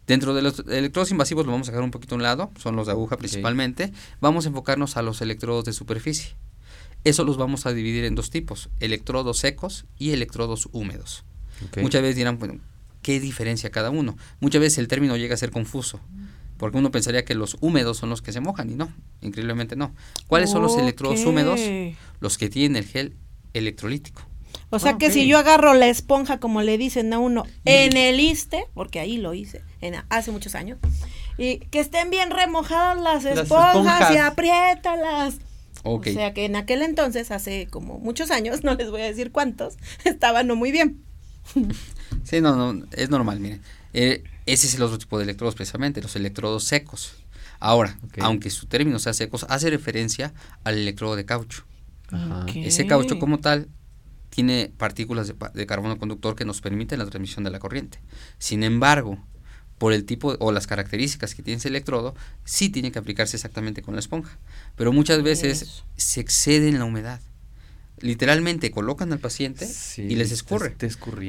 Dentro de los electrodos invasivos lo vamos a dejar un poquito a un lado, son los de aguja principalmente. Vamos a enfocarnos a los electrodos de superficie. Eso los vamos a dividir en dos tipos, electrodos secos y electrodos húmedos. Muchas veces dirán, bueno, ¿qué diferencia cada uno? Muchas veces el término llega a ser confuso, porque uno pensaría que los húmedos son los que se mojan y no, increíblemente no. ¿Cuáles son los electrodos húmedos? Los que tienen el gel electrolítico. O sea que si yo agarro la esponja, como le dicen a uno, en el ISTE, porque ahí lo hice, en, hace muchos años, y que estén bien remojadas las esponjas, y apriétalas. O sea que en aquel entonces, hace como muchos años, no les voy a decir cuántos, estaban no muy bien. sí, no, no, es normal, miren. Eh, ese es el otro tipo de electrodos precisamente, los electrodos secos. Ahora, aunque su término sea secos, hace referencia al electrodo de caucho. Ese caucho como tal tiene partículas de, carbono conductor que nos permiten la transmisión de la corriente. Sin embargo, por el tipo o las características que tiene ese electrodo, sí tiene que aplicarse exactamente con la esponja. Pero muchas veces se excede en la humedad literalmente colocan al paciente y les escurre.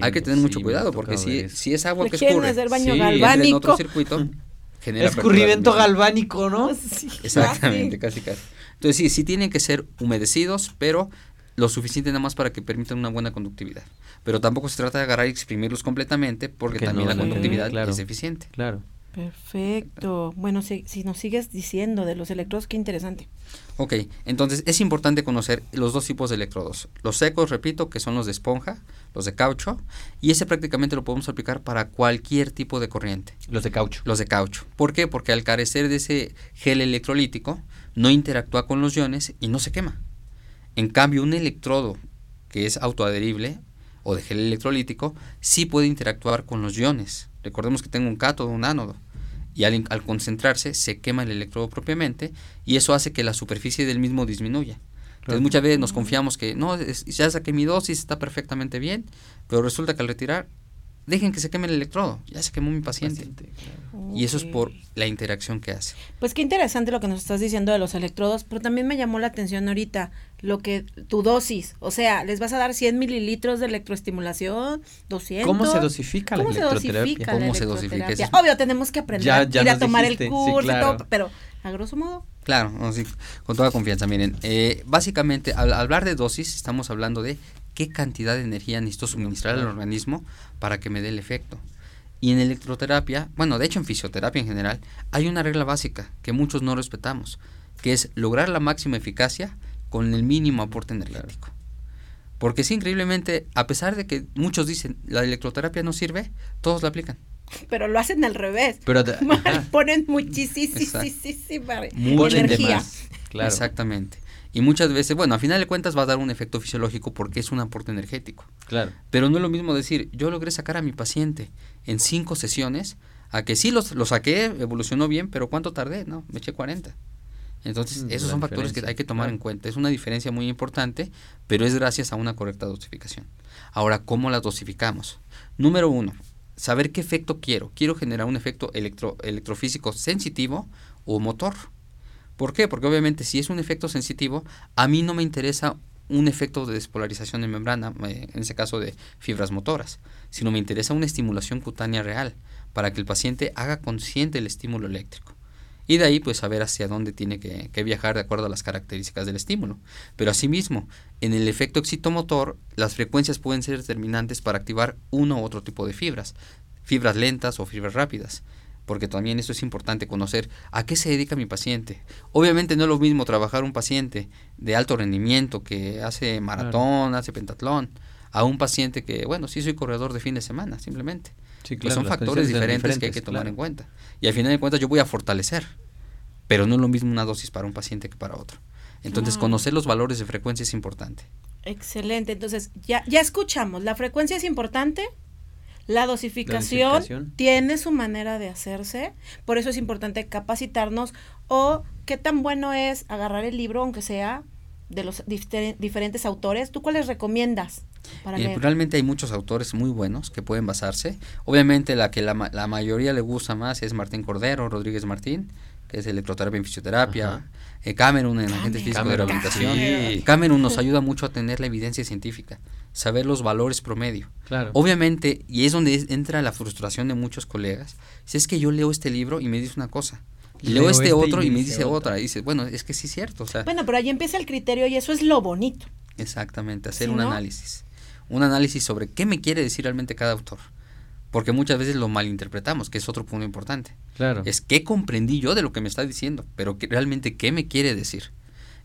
Hay que tener mucho cuidado porque si, si, es agua que escurre, hacer baño galvánico. en otro circuito, genera escurrimiento galvánico, ¿no? Exactamente, casi casi. Entonces sí, sí tienen que ser humedecidos, pero lo suficiente nada más para que permitan una buena conductividad. Pero tampoco se trata de agarrar y exprimirlos completamente porque también la conductividad es eficiente. Claro. Perfecto. Bueno, si, si, nos sigues diciendo de los electrodos, qué interesante. Ok, entonces es importante conocer los dos tipos de electrodos. Los secos, repito, que son los de esponja, los de caucho, y ese prácticamente lo podemos aplicar para cualquier tipo de corriente. Los de caucho. Los de caucho. ¿Por qué? Porque al carecer de ese gel electrolítico, no interactúa con los iones y no se quema. En cambio, un electrodo que es autoadherible o de gel electrolítico, sí puede interactuar con los iones. Recordemos que tengo un cátodo, un ánodo y al, concentrarse se quema el electrodo propiamente y eso hace que la superficie del mismo disminuya. Entonces muchas veces nos confiamos que no, ya saqué mi dosis, está perfectamente bien, pero resulta que al retirar dejen que se queme el electrodo, ya se quemó mi paciente. Y eso es por la interacción que hace. Pues qué interesante lo que nos estás diciendo de los electrodos, pero también me llamó la atención ahorita lo que tu dosis, o sea, les vas a dar 100 mililitros de electroestimulación, 200. ¿Cómo se dosifica la electroterapia? ¿Cómo se dosifica? Obvio, tenemos que aprender ir a tomar el curso y todo, pero a grosso modo. Claro, con toda confianza. Miren, eh, básicamente al hablar de dosis estamos hablando de qué cantidad de energía necesito suministrar al organismo para que me dé el efecto. Y en electroterapia, bueno, de hecho en fisioterapia en general, hay una regla básica que muchos no respetamos, que es lograr la máxima eficacia con el mínimo aporte energético. Porque sí, increíblemente, a pesar de que muchos dicen la electroterapia no sirve, todos la aplican. Pero lo hacen al revés. Pero ponen muchísima energía. Claro. Exactamente. Y muchas veces, bueno, a final de cuentas va a dar un efecto fisiológico porque es un aporte energético. Claro. Pero no es lo mismo decir, yo logré sacar a mi paciente en cinco sesiones, a que sí los, lo saqué, evolucionó bien, pero ¿cuánto tardé? No, me eché 40. Entonces, mm, esos son factores que hay que tomar en cuenta. Es una diferencia muy importante, pero es gracias a una correcta dosificación. Ahora, ¿cómo la dosificamos? Número uno, saber qué efecto quiero. Quiero generar un efecto electro, electrofísico sensitivo o motor. ¿Por qué? Porque obviamente si es un efecto sensitivo, a mí no me interesa un efecto de despolarización de membrana, eh, en ese caso de fibras motoras, sino me interesa una estimulación cutánea real, para que el paciente haga consciente el estímulo eléctrico. Y de ahí pues saber hacia dónde tiene que, viajar de acuerdo a las características del estímulo. Pero asimismo, en el efecto excitomotor, las frecuencias pueden ser determinantes para activar uno u otro tipo de fibras, fibras lentas o fibras rápidas porque también eso es importante conocer a qué se dedica mi paciente. Obviamente no es lo mismo trabajar un paciente de alto rendimiento que hace maratón, hace pentatlón, a un paciente que, bueno, sí soy corredor de fin de semana, simplemente. Sí, pues son factores diferentes, que hay que tomar en cuenta. Y al final de cuentas yo voy a fortalecer, pero no es lo mismo una dosis para un paciente que para otro. Entonces, conocer los valores de frecuencia es importante. Excelente. Entonces, ya, ya escuchamos, la frecuencia es importante, la dosificación, tiene su manera de hacerse, por eso es importante capacitarnos o qué tan bueno es agarrar el libro, aunque sea de los diferentes autores. ¿Tú cuáles recomiendas? Para eh, realmente hay muchos autores muy buenos que pueden basarse. Obviamente la que la, la, mayoría le gusta más es Martín Cordero, Rodríguez Martín, que es electroterapia en fisioterapia. Eh, Cameron en agentes físicos de rehabilitación. Cameron nos ayuda mucho a tener la evidencia científica, saber los valores promedio. Claro. Obviamente, y es donde entra la frustración de muchos colegas, si es que yo leo este libro y me dice una cosa, leo, este, este, otro y, me dice otra. Y dice, bueno, es que sí es cierto. O sea, bueno, pero ahí empieza el criterio y eso es lo bonito. Exactamente, hacer un análisis. Un análisis sobre qué me quiere decir realmente cada autor. Porque muchas veces lo malinterpretamos, que es otro punto importante. Claro. Es qué comprendí yo de lo que me está diciendo, pero que, realmente qué me quiere decir.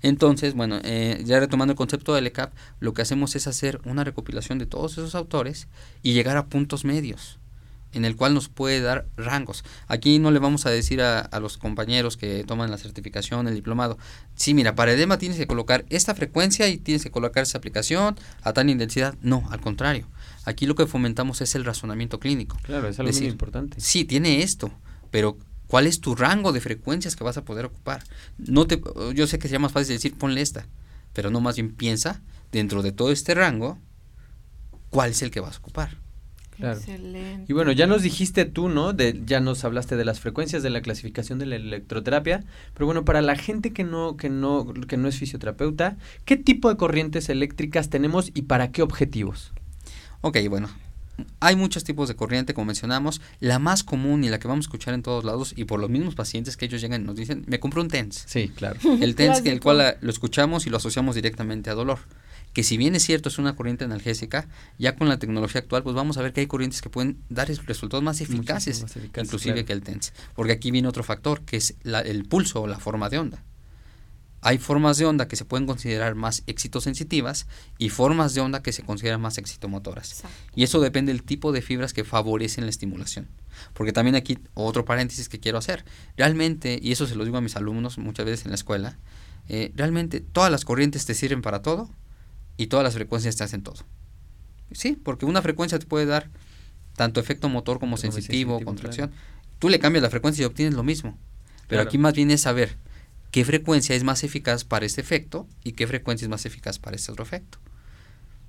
Entonces, bueno, eh, ya retomando el concepto del ECAP, lo que hacemos es hacer una recopilación de todos esos autores y llegar a puntos medios en el cual nos puede dar rangos. Aquí no le vamos a decir a, a, los compañeros que toman la certificación, el diplomado, sí, mira, para edema tienes que colocar esta frecuencia y tienes que colocar esa aplicación a tal intensidad. No, al contrario. Aquí lo que fomentamos es el razonamiento clínico. Claro, es algo muy importante. Sí, tiene esto, pero ¿cuál es tu rango de frecuencias que vas a poder ocupar? No te, yo sé que sería más fácil decir ponle esta, pero no más bien piensa dentro de todo este rango cuál es el que vas a ocupar. Claro. Excelente. Y bueno, ya nos dijiste tú, ¿no? De, ya nos hablaste de las frecuencias de la clasificación de la electroterapia, pero bueno, para la gente que no, que no, que no es fisioterapeuta, ¿qué tipo de corrientes eléctricas tenemos y para qué objetivos? Ok, bueno, hay muchos tipos de corriente, como mencionamos. La más común y la que vamos a escuchar en todos lados, y por los mismos pacientes que ellos llegan y nos dicen, me compro un TENS. Sí, claro. El TENS, en el cual lo escuchamos y lo asociamos directamente a dolor. Que si bien es cierto, es una corriente analgésica, ya con la tecnología actual, pues vamos a ver que hay corrientes que pueden dar resultados más eficaces, inclusive que el TENS. Porque aquí viene otro factor, que es el pulso o la forma de onda. Hay formas de onda que se pueden considerar más excitosensitivas y formas de onda que se consideran más excitomotoras. Y eso depende del tipo de fibras que favorecen la estimulación. Porque también aquí otro paréntesis que quiero hacer. Realmente, y eso se lo digo a mis alumnos muchas veces en la escuela, eh, realmente todas las corrientes te sirven para todo y todas las frecuencias te hacen todo. Sí, porque una frecuencia te puede dar tanto efecto motor como, sensitivo, contracción. Tú le cambias la frecuencia y obtienes lo mismo. Pero aquí más bien es saber qué frecuencia es más eficaz para este efecto y qué frecuencia es más eficaz para este otro efecto.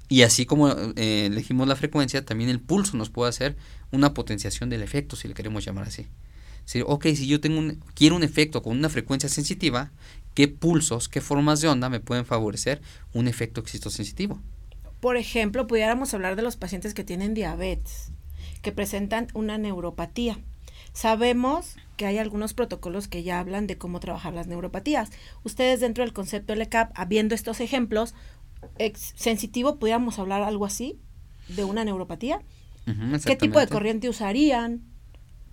Y así como eh, elegimos la frecuencia, también el pulso nos puede hacer una potenciación del efecto, si le queremos llamar así. Si, ok, si yo tengo un, quiero un efecto con una frecuencia sensitiva, ¿qué pulsos, qué formas de onda me pueden favorecer un efecto excitosensitivo? Por ejemplo, pudiéramos hablar de los pacientes que tienen diabetes, que presentan una neuropatía. Sabemos que hay algunos protocolos que ya hablan de cómo trabajar las neuropatías. Ustedes dentro del concepto LCAP, habiendo estos ejemplos, sensitivo, ¿pudiéramos hablar algo así de una neuropatía? ¿Qué tipo de corriente usarían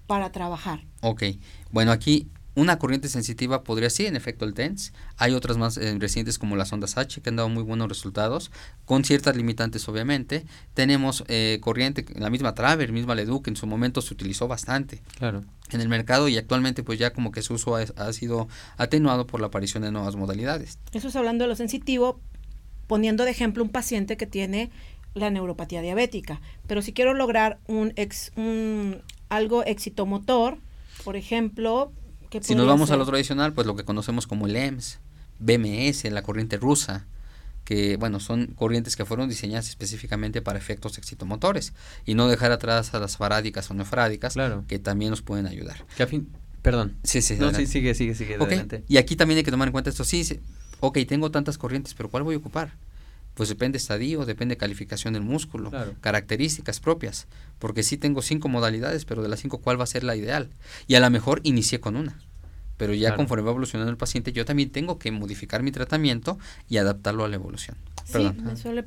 para trabajar? Ok, bueno, aquí Una corriente sensitiva podría ser, en efecto, el TENS. Hay otras más eh, recientes como las ondas H que han dado muy buenos resultados, con ciertas limitantes, obviamente. Tenemos eh, corriente, la misma Traver, misma Leduc, en su momento se utilizó bastante. Claro. En el mercado y actualmente pues ya como que su uso ha, ha sido atenuado por la aparición de nuevas modalidades. Eso es hablando de lo sensitivo, poniendo de ejemplo un paciente que tiene la neuropatía diabética. Pero si quiero lograr un, ex, un algo excitomotor, por ejemplo, si nos vamos a lo tradicional, pues lo que conocemos como el EMS, BMS, la corriente rusa, que bueno, son corrientes que fueron diseñadas específicamente para efectos excitomotores y no dejar atrás a las farádicas o nefrádicas, que también nos pueden ayudar. Que a fin, perdón. Sí, sí, no, sí, sigue, sigue, sigue. Y aquí también hay que tomar en cuenta esto. Sí, sí, ok, tengo tantas corrientes, pero ¿cuál voy a ocupar? Pues depende estadio, depende calificación del músculo, características propias, porque sí tengo cinco modalidades, pero de las cinco, ¿cuál va a ser la ideal? Y a lo mejor inicié con una, pero ya conforme va evolucionando el paciente, yo también tengo que modificar mi tratamiento y adaptarlo a la evolución.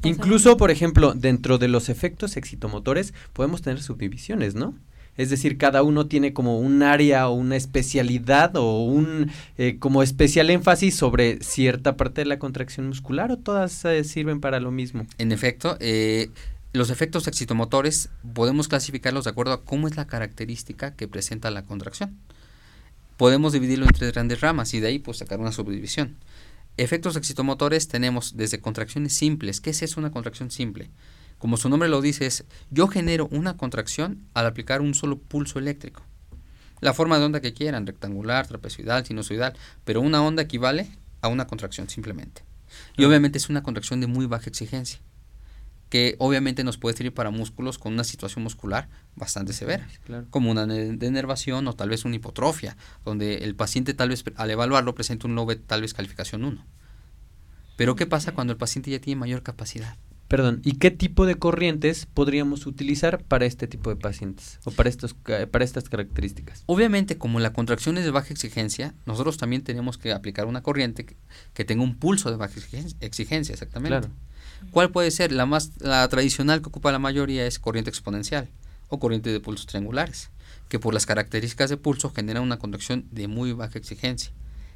Incluso, por ejemplo, dentro de los efectos excitomotores, podemos tener subdivisiones, ¿no? Es decir, cada uno tiene como un área o una especialidad o un eh, como especial énfasis sobre cierta parte de la contracción muscular o todas eh, sirven para lo mismo. En efecto, eh, los efectos excitomotores podemos clasificarlos de acuerdo a cómo es la característica que presenta la contracción. Podemos dividirlo en tres grandes ramas y de ahí pues sacar una subdivisión. Efectos excitomotores tenemos desde contracciones simples. ¿Qué es eso una contracción simple? Como su nombre lo dice, es yo genero una contracción al aplicar un solo pulso eléctrico. La forma de onda que quieran, rectangular, trapezoidal, sinusoidal, pero una onda equivale a una contracción simplemente. Y obviamente es una contracción de muy baja exigencia, que obviamente nos puede servir para músculos con una situación muscular bastante severa, como una denervación o tal vez una hipotrofia, donde el paciente tal vez al evaluarlo presenta un lobe tal vez calificación 1. Pero ¿qué pasa cuando el paciente ya tiene mayor capacidad? Perdón, ¿y qué tipo de corrientes podríamos utilizar para este tipo de pacientes o para, estos, para estas características? Obviamente, como la contracción es de baja exigencia, nosotros también tenemos que aplicar una corriente que, tenga un pulso de baja exigencia, exactamente. Claro. ¿Cuál puede ser? La más la tradicional que ocupa la mayoría es corriente exponencial o corriente de pulsos triangulares, que por las características de pulso genera una contracción de muy baja exigencia,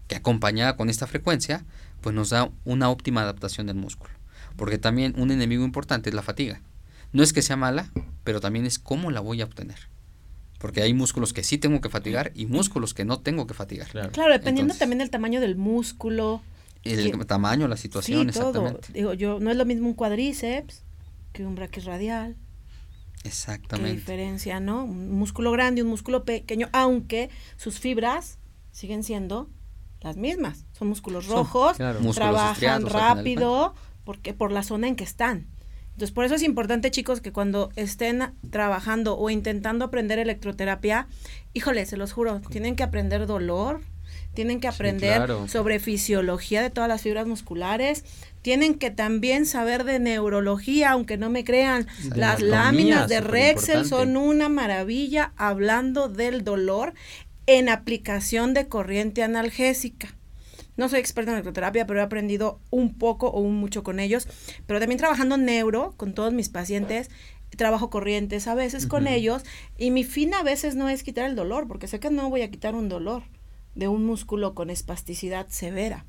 que acompañada con esta frecuencia, pues nos da una óptima adaptación del músculo porque también un enemigo importante es la fatiga. No es que sea mala, pero también es cómo la voy a obtener. Porque hay músculos que sí tengo que fatigar y músculos que no tengo que fatigar. Claro, dependiendo también del tamaño del músculo. El tamaño, la situación, exactamente. Digo, yo, no es lo mismo un cuadríceps que un braquis radial. Exactamente. Qué diferencia, ¿no? Un músculo grande y un músculo pequeño, aunque sus fibras siguen siendo las mismas. Son músculos rojos, trabajan rápido, porque por la zona en que están. Entonces, por eso es importante, chicos, que cuando estén trabajando o intentando aprender electroterapia, híjole, se los juro, tienen que aprender dolor, tienen que aprender sobre fisiología de todas las fibras musculares, tienen que también saber de neurología, aunque no me crean, las láminas de Rexel son una maravilla hablando del dolor en aplicación de corriente analgésica. No soy experta en electroterapia, pero he aprendido un poco o un mucho con ellos. Pero también trabajando neuro con todos mis pacientes, trabajo corrientes a veces con ellos y mi fin a veces no es quitar el dolor, porque sé que no voy a quitar un dolor de un músculo con espasticidad severa.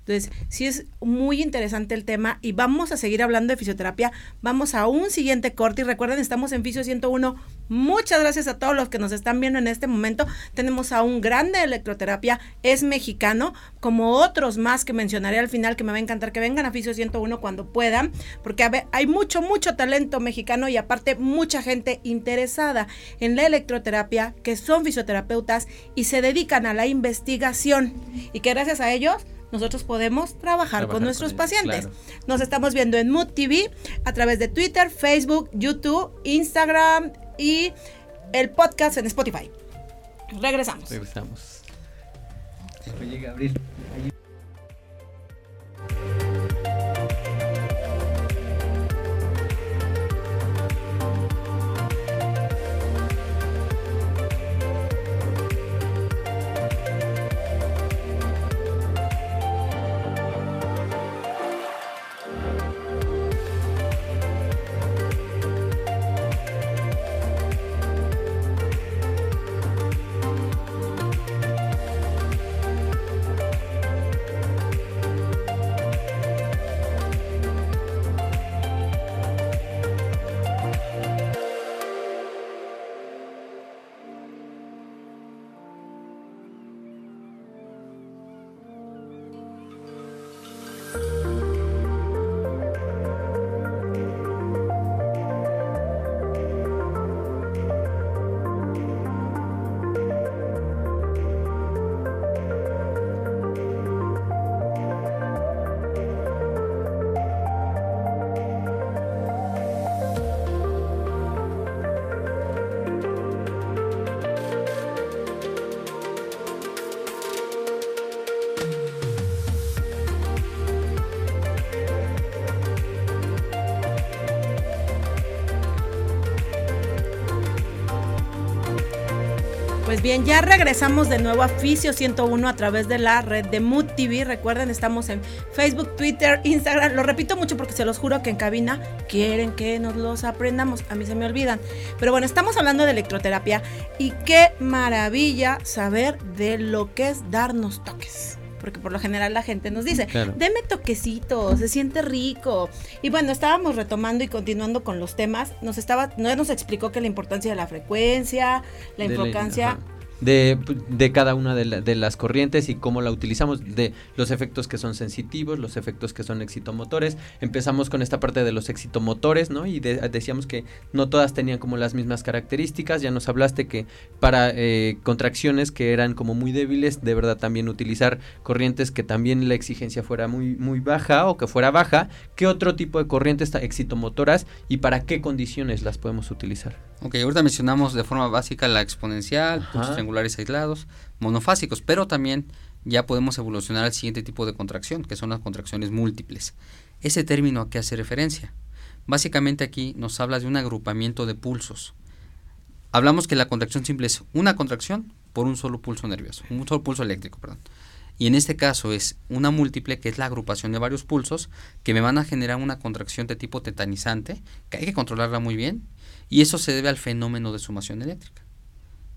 Entonces, sí es muy interesante el tema y vamos a seguir hablando de fisioterapia. Vamos a un siguiente corte y recuerden, estamos en Fisio 101. Muchas gracias a todos los que nos están viendo en este momento. Tenemos a un grande electroterapia, es mexicano, como otros más que mencionaré al final que me va a encantar que vengan a Fisio 101 cuando puedan, porque hay mucho, mucho talento mexicano y aparte mucha gente interesada en la electroterapia que son fisioterapeutas y se dedican a la investigación y que gracias a ellos nosotros podemos trabajar, con nuestros pacientes. Nos estamos viendo en Mood TV a través de Twitter, Facebook, YouTube, Instagram y el podcast en Spotify. Regresamos. Regresamos. Oye, Gabriel, Pues bien, ya regresamos de nuevo a Fisio 101 a través de la red de Mood TV. Recuerden, estamos en Facebook, Twitter, Instagram. Lo repito mucho porque se los juro que en cabina quieren que nos los aprendamos. A mí se me olvidan. Pero bueno, estamos hablando de electroterapia y qué maravilla saber de lo que es darnos toques porque por lo general la gente nos dice, deme toquecitos, se siente rico. Y bueno, estábamos retomando y continuando con los temas, nos estaba, no nos explicó que la importancia de la frecuencia, la importancia de, cada una de, las corrientes y cómo la utilizamos, de los efectos que son sensitivos, los efectos que son excitomotores. Empezamos con esta parte de los excitomotores, ¿no? Y decíamos que no todas tenían como las mismas características. Ya nos hablaste que para eh, contracciones que eran como muy débiles, de verdad también utilizar corrientes que también la exigencia fuera muy, muy baja o que fuera baja. ¿Qué otro tipo de corrientes excitomotoras y para qué condiciones las podemos utilizar? Ok, ahorita mencionamos de forma básica la exponencial, puntos triangulares aislados, monofásicos, pero también ya podemos evolucionar al siguiente tipo de contracción, que son las contracciones múltiples. Ese término a qué hace referencia. Básicamente aquí nos habla de un agrupamiento de pulsos. Hablamos que la contracción simple es una contracción por un solo pulso nervioso, un solo pulso eléctrico, perdón. Y en este caso es una múltiple, que es la agrupación de varios pulsos, que me van a generar una contracción de tipo tetanizante, que hay que controlarla muy bien, y eso se debe al fenómeno de sumación eléctrica.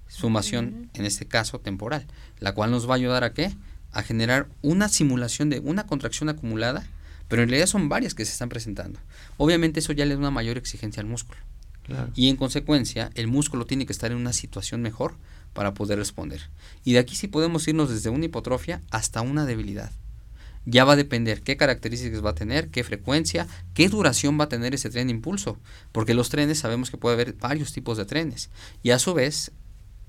Sumación, en este caso, temporal, la cual nos va a ayudar a qué? A generar una simulación de una contracción acumulada, pero en realidad son varias que se están presentando. Obviamente eso ya le da una mayor exigencia al músculo. Y en consecuencia, el músculo tiene que estar en una situación mejor para poder responder. Y de aquí sí podemos irnos desde una hipotrofia hasta una debilidad ya va a depender qué características va a tener, qué frecuencia, qué duración va a tener ese tren de impulso, porque los trenes sabemos que puede haber varios tipos de trenes y a su vez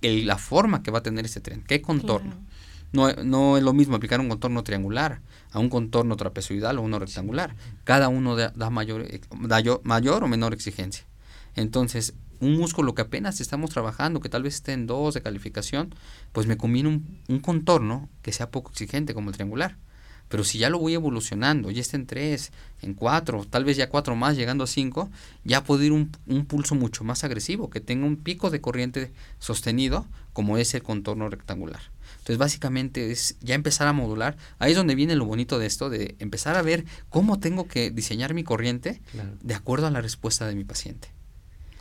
la forma que va a tener ese tren, qué contorno. No, no, es lo mismo aplicar un contorno triangular a un contorno trapezoidal o uno rectangular. Cada uno da, mayor, da mayor o menor exigencia. Entonces, un músculo que apenas estamos trabajando, que tal vez esté en dos de calificación, pues me conviene un, un contorno que sea poco exigente como el triangular. Pero si ya lo voy evolucionando, ya está en 3, en 4, tal vez ya 4 más, llegando a 5, ya puedo ir un, un pulso mucho más agresivo, que tenga un pico de corriente sostenido, como es el contorno rectangular. Entonces, básicamente es ya empezar a modular. Ahí es donde viene lo bonito de esto, de empezar a ver cómo tengo que diseñar mi corriente de acuerdo a la respuesta de mi paciente.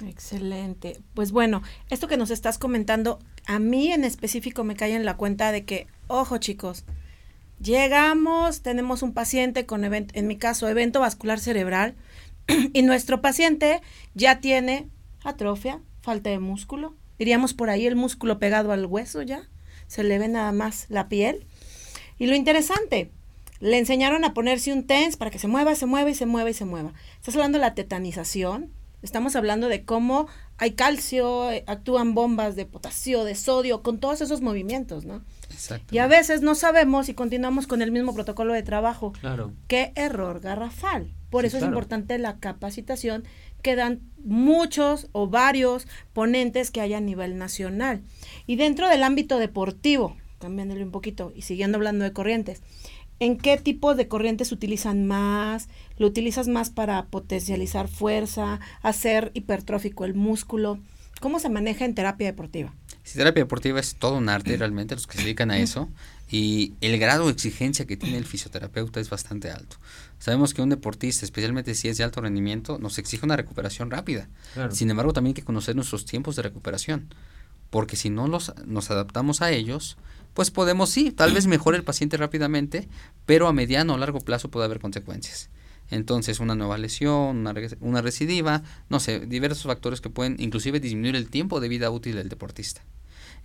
Excelente. Pues bueno, esto que nos estás comentando, a mí en específico me cae en la cuenta de que, ojo chicos, Llegamos, tenemos un paciente con, en mi caso, evento vascular cerebral, y nuestro paciente ya tiene atrofia, falta de músculo. Diríamos por ahí el músculo pegado al hueso ya, se le ve nada más la piel. Y lo interesante, le enseñaron a ponerse un TENS para que se mueva, se mueva y se mueva y se mueva. Estás hablando de la tetanización, estamos hablando de cómo hay calcio, eh, actúan bombas de potasio, de sodio, con todos esos movimientos, ¿no? Y a veces no sabemos y continuamos con el mismo protocolo de trabajo. Claro. Qué error garrafal. Por eso es importante la capacitación que dan muchos o varios ponentes que hay a nivel nacional. Y dentro del ámbito deportivo, cambiándole un poquito y siguiendo hablando de corrientes, ¿en qué tipo de corrientes utilizan más? ¿Lo utilizas más para potencializar fuerza, hacer hipertrófico el músculo? ¿Cómo se maneja en terapia deportiva? Si terapia deportiva es todo un arte realmente, los que se dedican a eso, y el grado de exigencia que tiene el fisioterapeuta es bastante alto. Sabemos que un deportista, especialmente si es de alto rendimiento, nos exige una recuperación rápida. Sin embargo, también hay que conocer nuestros tiempos de recuperación, porque si no los, nos adaptamos a ellos, pues podemos, sí, tal vez mejore el paciente rápidamente, pero a mediano o largo plazo puede haber consecuencias entonces una nueva lesión, una, una recidiva, no sé, diversos factores que pueden inclusive disminuir el tiempo de vida útil del deportista.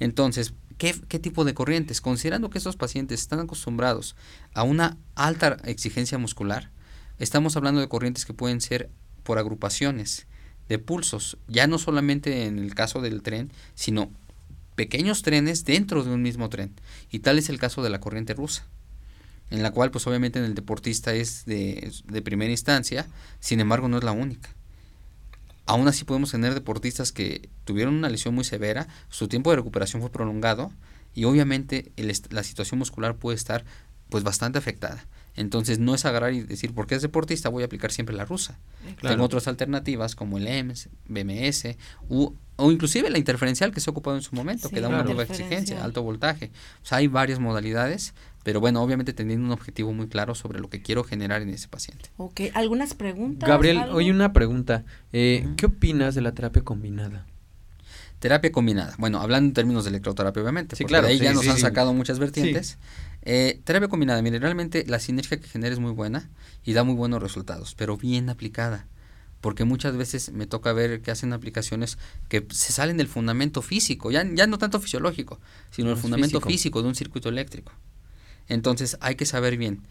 Entonces, ¿qué, ¿qué, tipo de corrientes? Considerando que estos pacientes están acostumbrados a una alta exigencia muscular, estamos hablando de corrientes que pueden ser por agrupaciones de pulsos, ya no solamente en el caso del tren, sino pequeños trenes dentro de un mismo tren. Y tal es el caso de la corriente rusa en la cual pues obviamente en el deportista es de, primera instancia, sin embargo no es la única. Aún así podemos tener deportistas que tuvieron una lesión muy severa, su tiempo de recuperación fue prolongado y obviamente la situación muscular puede estar pues bastante afectada. Entonces no es agarrar y decir, porque es deportista voy a aplicar siempre la rusa. Tengo otras alternativas como el EMS, BMS u o inclusive la interferencial que se ha ocupado en su momento, Sí, que da una nueva exigencia, alto voltaje. O sea, hay varias modalidades, pero bueno, obviamente teniendo un objetivo muy claro sobre lo que quiero generar en ese paciente. Ok, ¿algunas preguntas? Gabriel, algo? oye una pregunta. Eh. ¿Qué opinas de la terapia combinada? Terapia combinada. Bueno, hablando en términos de electroterapia, obviamente. Sí, porque claro, De ahí sí, ya nos sí, han sí. sacado muchas vertientes. Eh, terapia combinada, mire, realmente la sinergia que genera es muy buena y da muy buenos resultados, pero bien aplicada. Porque muchas veces me toca ver que hacen aplicaciones que se salen del fundamento físico, ya, ya no tanto fisiológico, sino el fundamento físico. físico de un circuito eléctrico. Entonces hay que saber bien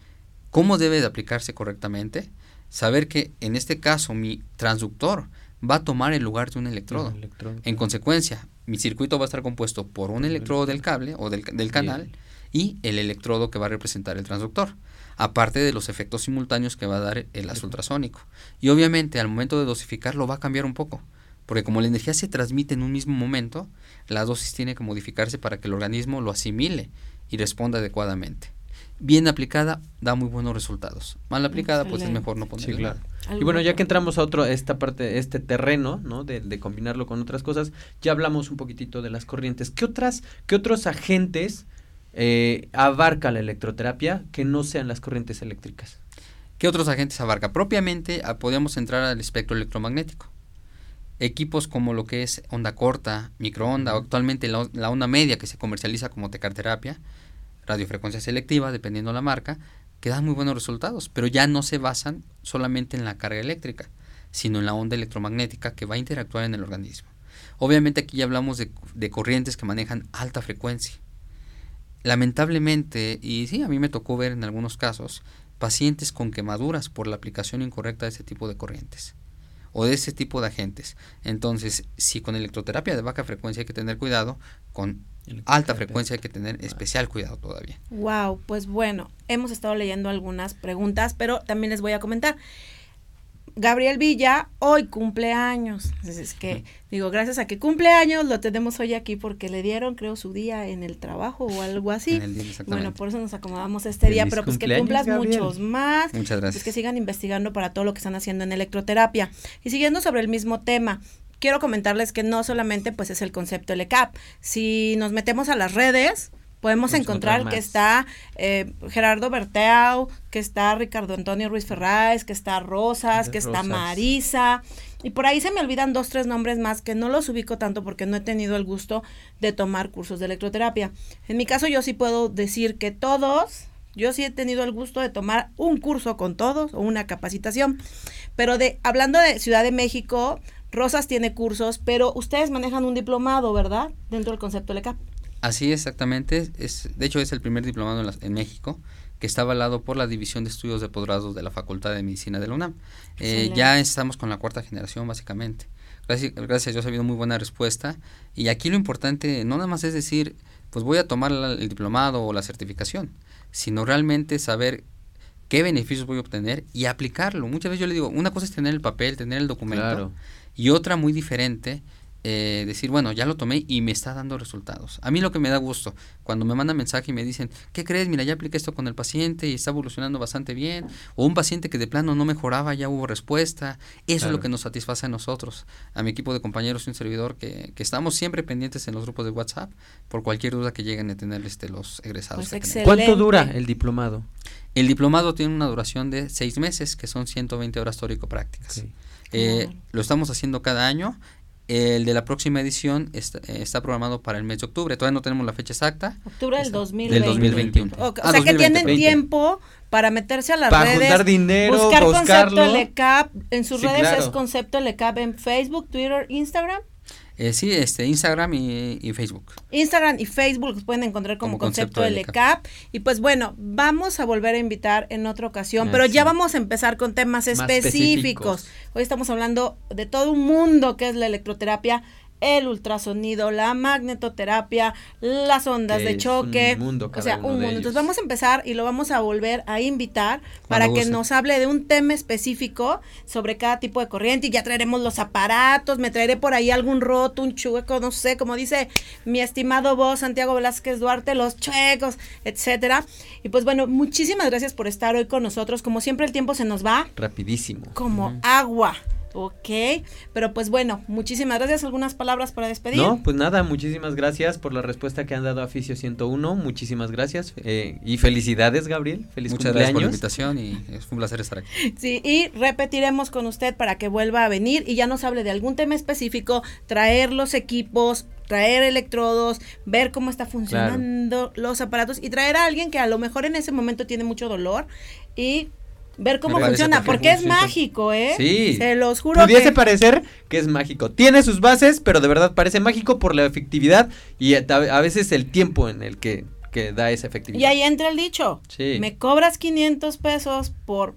cómo debe de aplicarse correctamente, saber que en este caso mi transductor va a tomar el lugar de un electrodo. Un electrodo. En consecuencia, mi circuito va a estar compuesto por un electrodo del cable o del, del canal y el electrodo que va a representar el transductor, aparte de los efectos simultáneos que va a dar el lazo ultrasónico. Y obviamente al momento de dosificarlo va a cambiar un poco, porque como la energía se transmite en un mismo momento, la dosis tiene que modificarse para que el organismo lo asimile y responda adecuadamente. Bien aplicada da muy buenos resultados. Mal aplicada pues es mejor no Sí, ponerle claro. nada. Y ¿Alguna bueno, ya que entramos a otro, esta parte, este terreno, ¿no? De, de combinarlo con otras cosas, ya hablamos un poquitito de las corrientes. ¿Qué otras, qué otros agentes eh, abarca la electroterapia que no sean las corrientes eléctricas? ¿Qué otros agentes abarca? Propiamente ah, podemos entrar al espectro electromagnético. Equipos como lo que es onda corta, microonda, o actualmente la, onda media que se comercializa como tecarterapia, radiofrecuencia selectiva, dependiendo la marca, que dan muy buenos resultados, pero ya no se basan solamente en la carga eléctrica, sino en la onda electromagnética que va a interactuar en el organismo. Obviamente aquí ya hablamos de, de corrientes que manejan alta frecuencia. Lamentablemente, y sí, a mí me tocó ver en algunos casos, pacientes con quemaduras por la aplicación incorrecta de ese tipo de corrientes o de ese tipo de agentes. Entonces, si con electroterapia de baja frecuencia hay que tener cuidado, con alta frecuencia hay que tener especial cuidado todavía. Wow, pues bueno, hemos estado leyendo algunas preguntas, pero también les voy a comentar. Gabriel Villa hoy cumple años. Es que digo, gracias a que cumple años lo tenemos hoy aquí porque le dieron, creo, su día en el trabajo o algo así. Día. Bueno, por eso nos acomodamos este día, pero pues que cumpleaños, cumplas Gabriel. muchos más. Muchas Pues gracias. que sigan investigando para todo lo que están haciendo en electroterapia. Y siguiendo sobre el mismo tema, quiero comentarles que no solamente pues es el concepto LCAP. Si nos metemos a las redes, podemos encontrar que está eh, Gerardo Berteau, que está Ricardo Antonio Ruiz Ferráez, que está Rosas, que está. Marisa. Y por ahí se me olvidan dos, tres nombres más que no los ubico tanto porque no he tenido el gusto de tomar cursos de electroterapia. En mi caso yo sí puedo decir que todos, yo sí he tenido el gusto de tomar un curso con todos o una capacitación. Pero de hablando de Ciudad de México, Rosas tiene cursos, pero ustedes manejan un diplomado, ¿verdad? Dentro del concepto LECAP. Así exactamente, es, de hecho es el primer diplomado en, las- en México que está avalado por la División de Estudios de Posgrados de la Facultad de Medicina de la UNAM. Eh, ya estamos con la cuarta generación básicamente. Gracias, gracias a Dios ha habido muy buena respuesta y aquí lo importante no nada más es decir, pues voy a tomar la- el diplomado o la certificación, sino realmente saber qué beneficios voy a obtener y aplicarlo. Muchas veces yo le digo, una cosa es tener el papel, tener el documento Claro. y otra muy diferente, eh, decir, bueno, ya lo tomé y me está dando resultados. A mí lo que me da gusto, cuando me mandan mensaje y me dicen, ¿qué crees? Mira, ya apliqué esto con el paciente y está evolucionando bastante bien. O un paciente que de plano no mejoraba, ya hubo respuesta. Eso es lo que nos satisface a nosotros, a mi equipo de compañeros y un servidor, que, que estamos siempre pendientes en los grupos de WhatsApp por cualquier duda que lleguen a tener este, los egresados. Pues que tenemos. excelente. ¿Cuánto dura el diplomado? El diplomado tiene una duración de seis meses, que son 120 horas teórico-prácticas. Eh, lo estamos haciendo cada año. El de la próxima edición está, eh, está programado para el mes de octubre. Todavía no tenemos la fecha exacta. Octubre del Está- 2020. Del 2021. O, o Ah, sea que 2020, tienen tiempo para meterse a las Para redes. juntar dinero, buscar buscarlo. concepto LECAP. En sus Sí, redes claro. es concepto LECAP en Facebook, Twitter, Instagram. Eh, sí, este, Instagram y, y Facebook. Instagram y Facebook los pueden encontrar como, Como concepto, concepto LECAP. Y pues bueno, vamos a volver a invitar en otra ocasión, Ah, pero sí. ya vamos a empezar con temas específicos. específicos. Hoy estamos hablando de todo un mundo que es la electroterapia, el ultrasonido, la magnetoterapia, las ondas Que de choque. un mundo o cada sea, uno un mundo. Entonces vamos a empezar y lo vamos a volver a invitar para que nos hable de un tema específico sobre cada tipo de corriente y ya traeremos los aparatos, me traeré por ahí algún roto, un chueco, no sé, como dice mi estimado vos, Santiago Velázquez Duarte, los chuecos, etcétera. Y pues bueno, muchísimas gracias por estar hoy con nosotros. Como siempre el tiempo se nos va Rapidísimo. como agua. Ok, pero pues bueno, muchísimas gracias. ¿Algunas palabras para despedir? No, pues nada, muchísimas gracias por la respuesta que han dado a Fisio 101. Muchísimas gracias eh, y felicidades, Gabriel. Feliz Muchas gracias por la invitación y es un placer estar aquí. Sí, y repetiremos con usted para que vuelva a venir y ya nos hable de algún tema específico, traer los equipos, traer electrodos, ver cómo está funcionando los aparatos y traer a alguien que a lo mejor en ese momento tiene mucho dolor y ver cómo funciona, porque es mágico, ¿eh? Sí. Se los juro. Pudiese parecer que es mágico. Tiene sus bases, pero de verdad parece mágico por la efectividad y a veces el tiempo en el que, que da esa efectividad. Y ahí entra el dicho. Sí. Me cobras 500 pesos por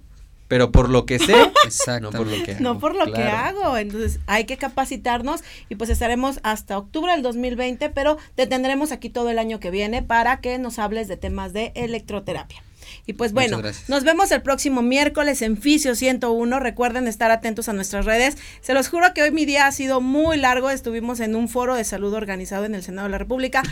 pero por lo que sé, no por lo que hago. No por lo que hago. Entonces hay que capacitarnos y pues estaremos hasta octubre del 2020, pero te tendremos aquí todo el año que viene para que nos hables de temas de electroterapia. Y pues bueno, nos vemos el próximo miércoles en Fisio 101. Recuerden estar atentos a nuestras redes. Se los juro que hoy mi día ha sido muy largo. Estuvimos en un foro de salud organizado en el Senado de la República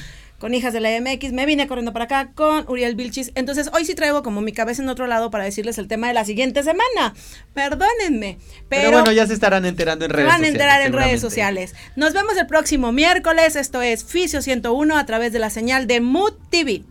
con hijas de la MX, me vine corriendo para acá con Uriel Vilchis. Entonces, hoy sí traigo como mi cabeza en otro lado para decirles el tema de la siguiente semana. Perdónenme. Pero, bueno, ya se estarán enterando en redes sociales. Van a enterar en redes sociales. Nos vemos el próximo miércoles. Esto es Fisio 101 a través de la señal de Mood TV.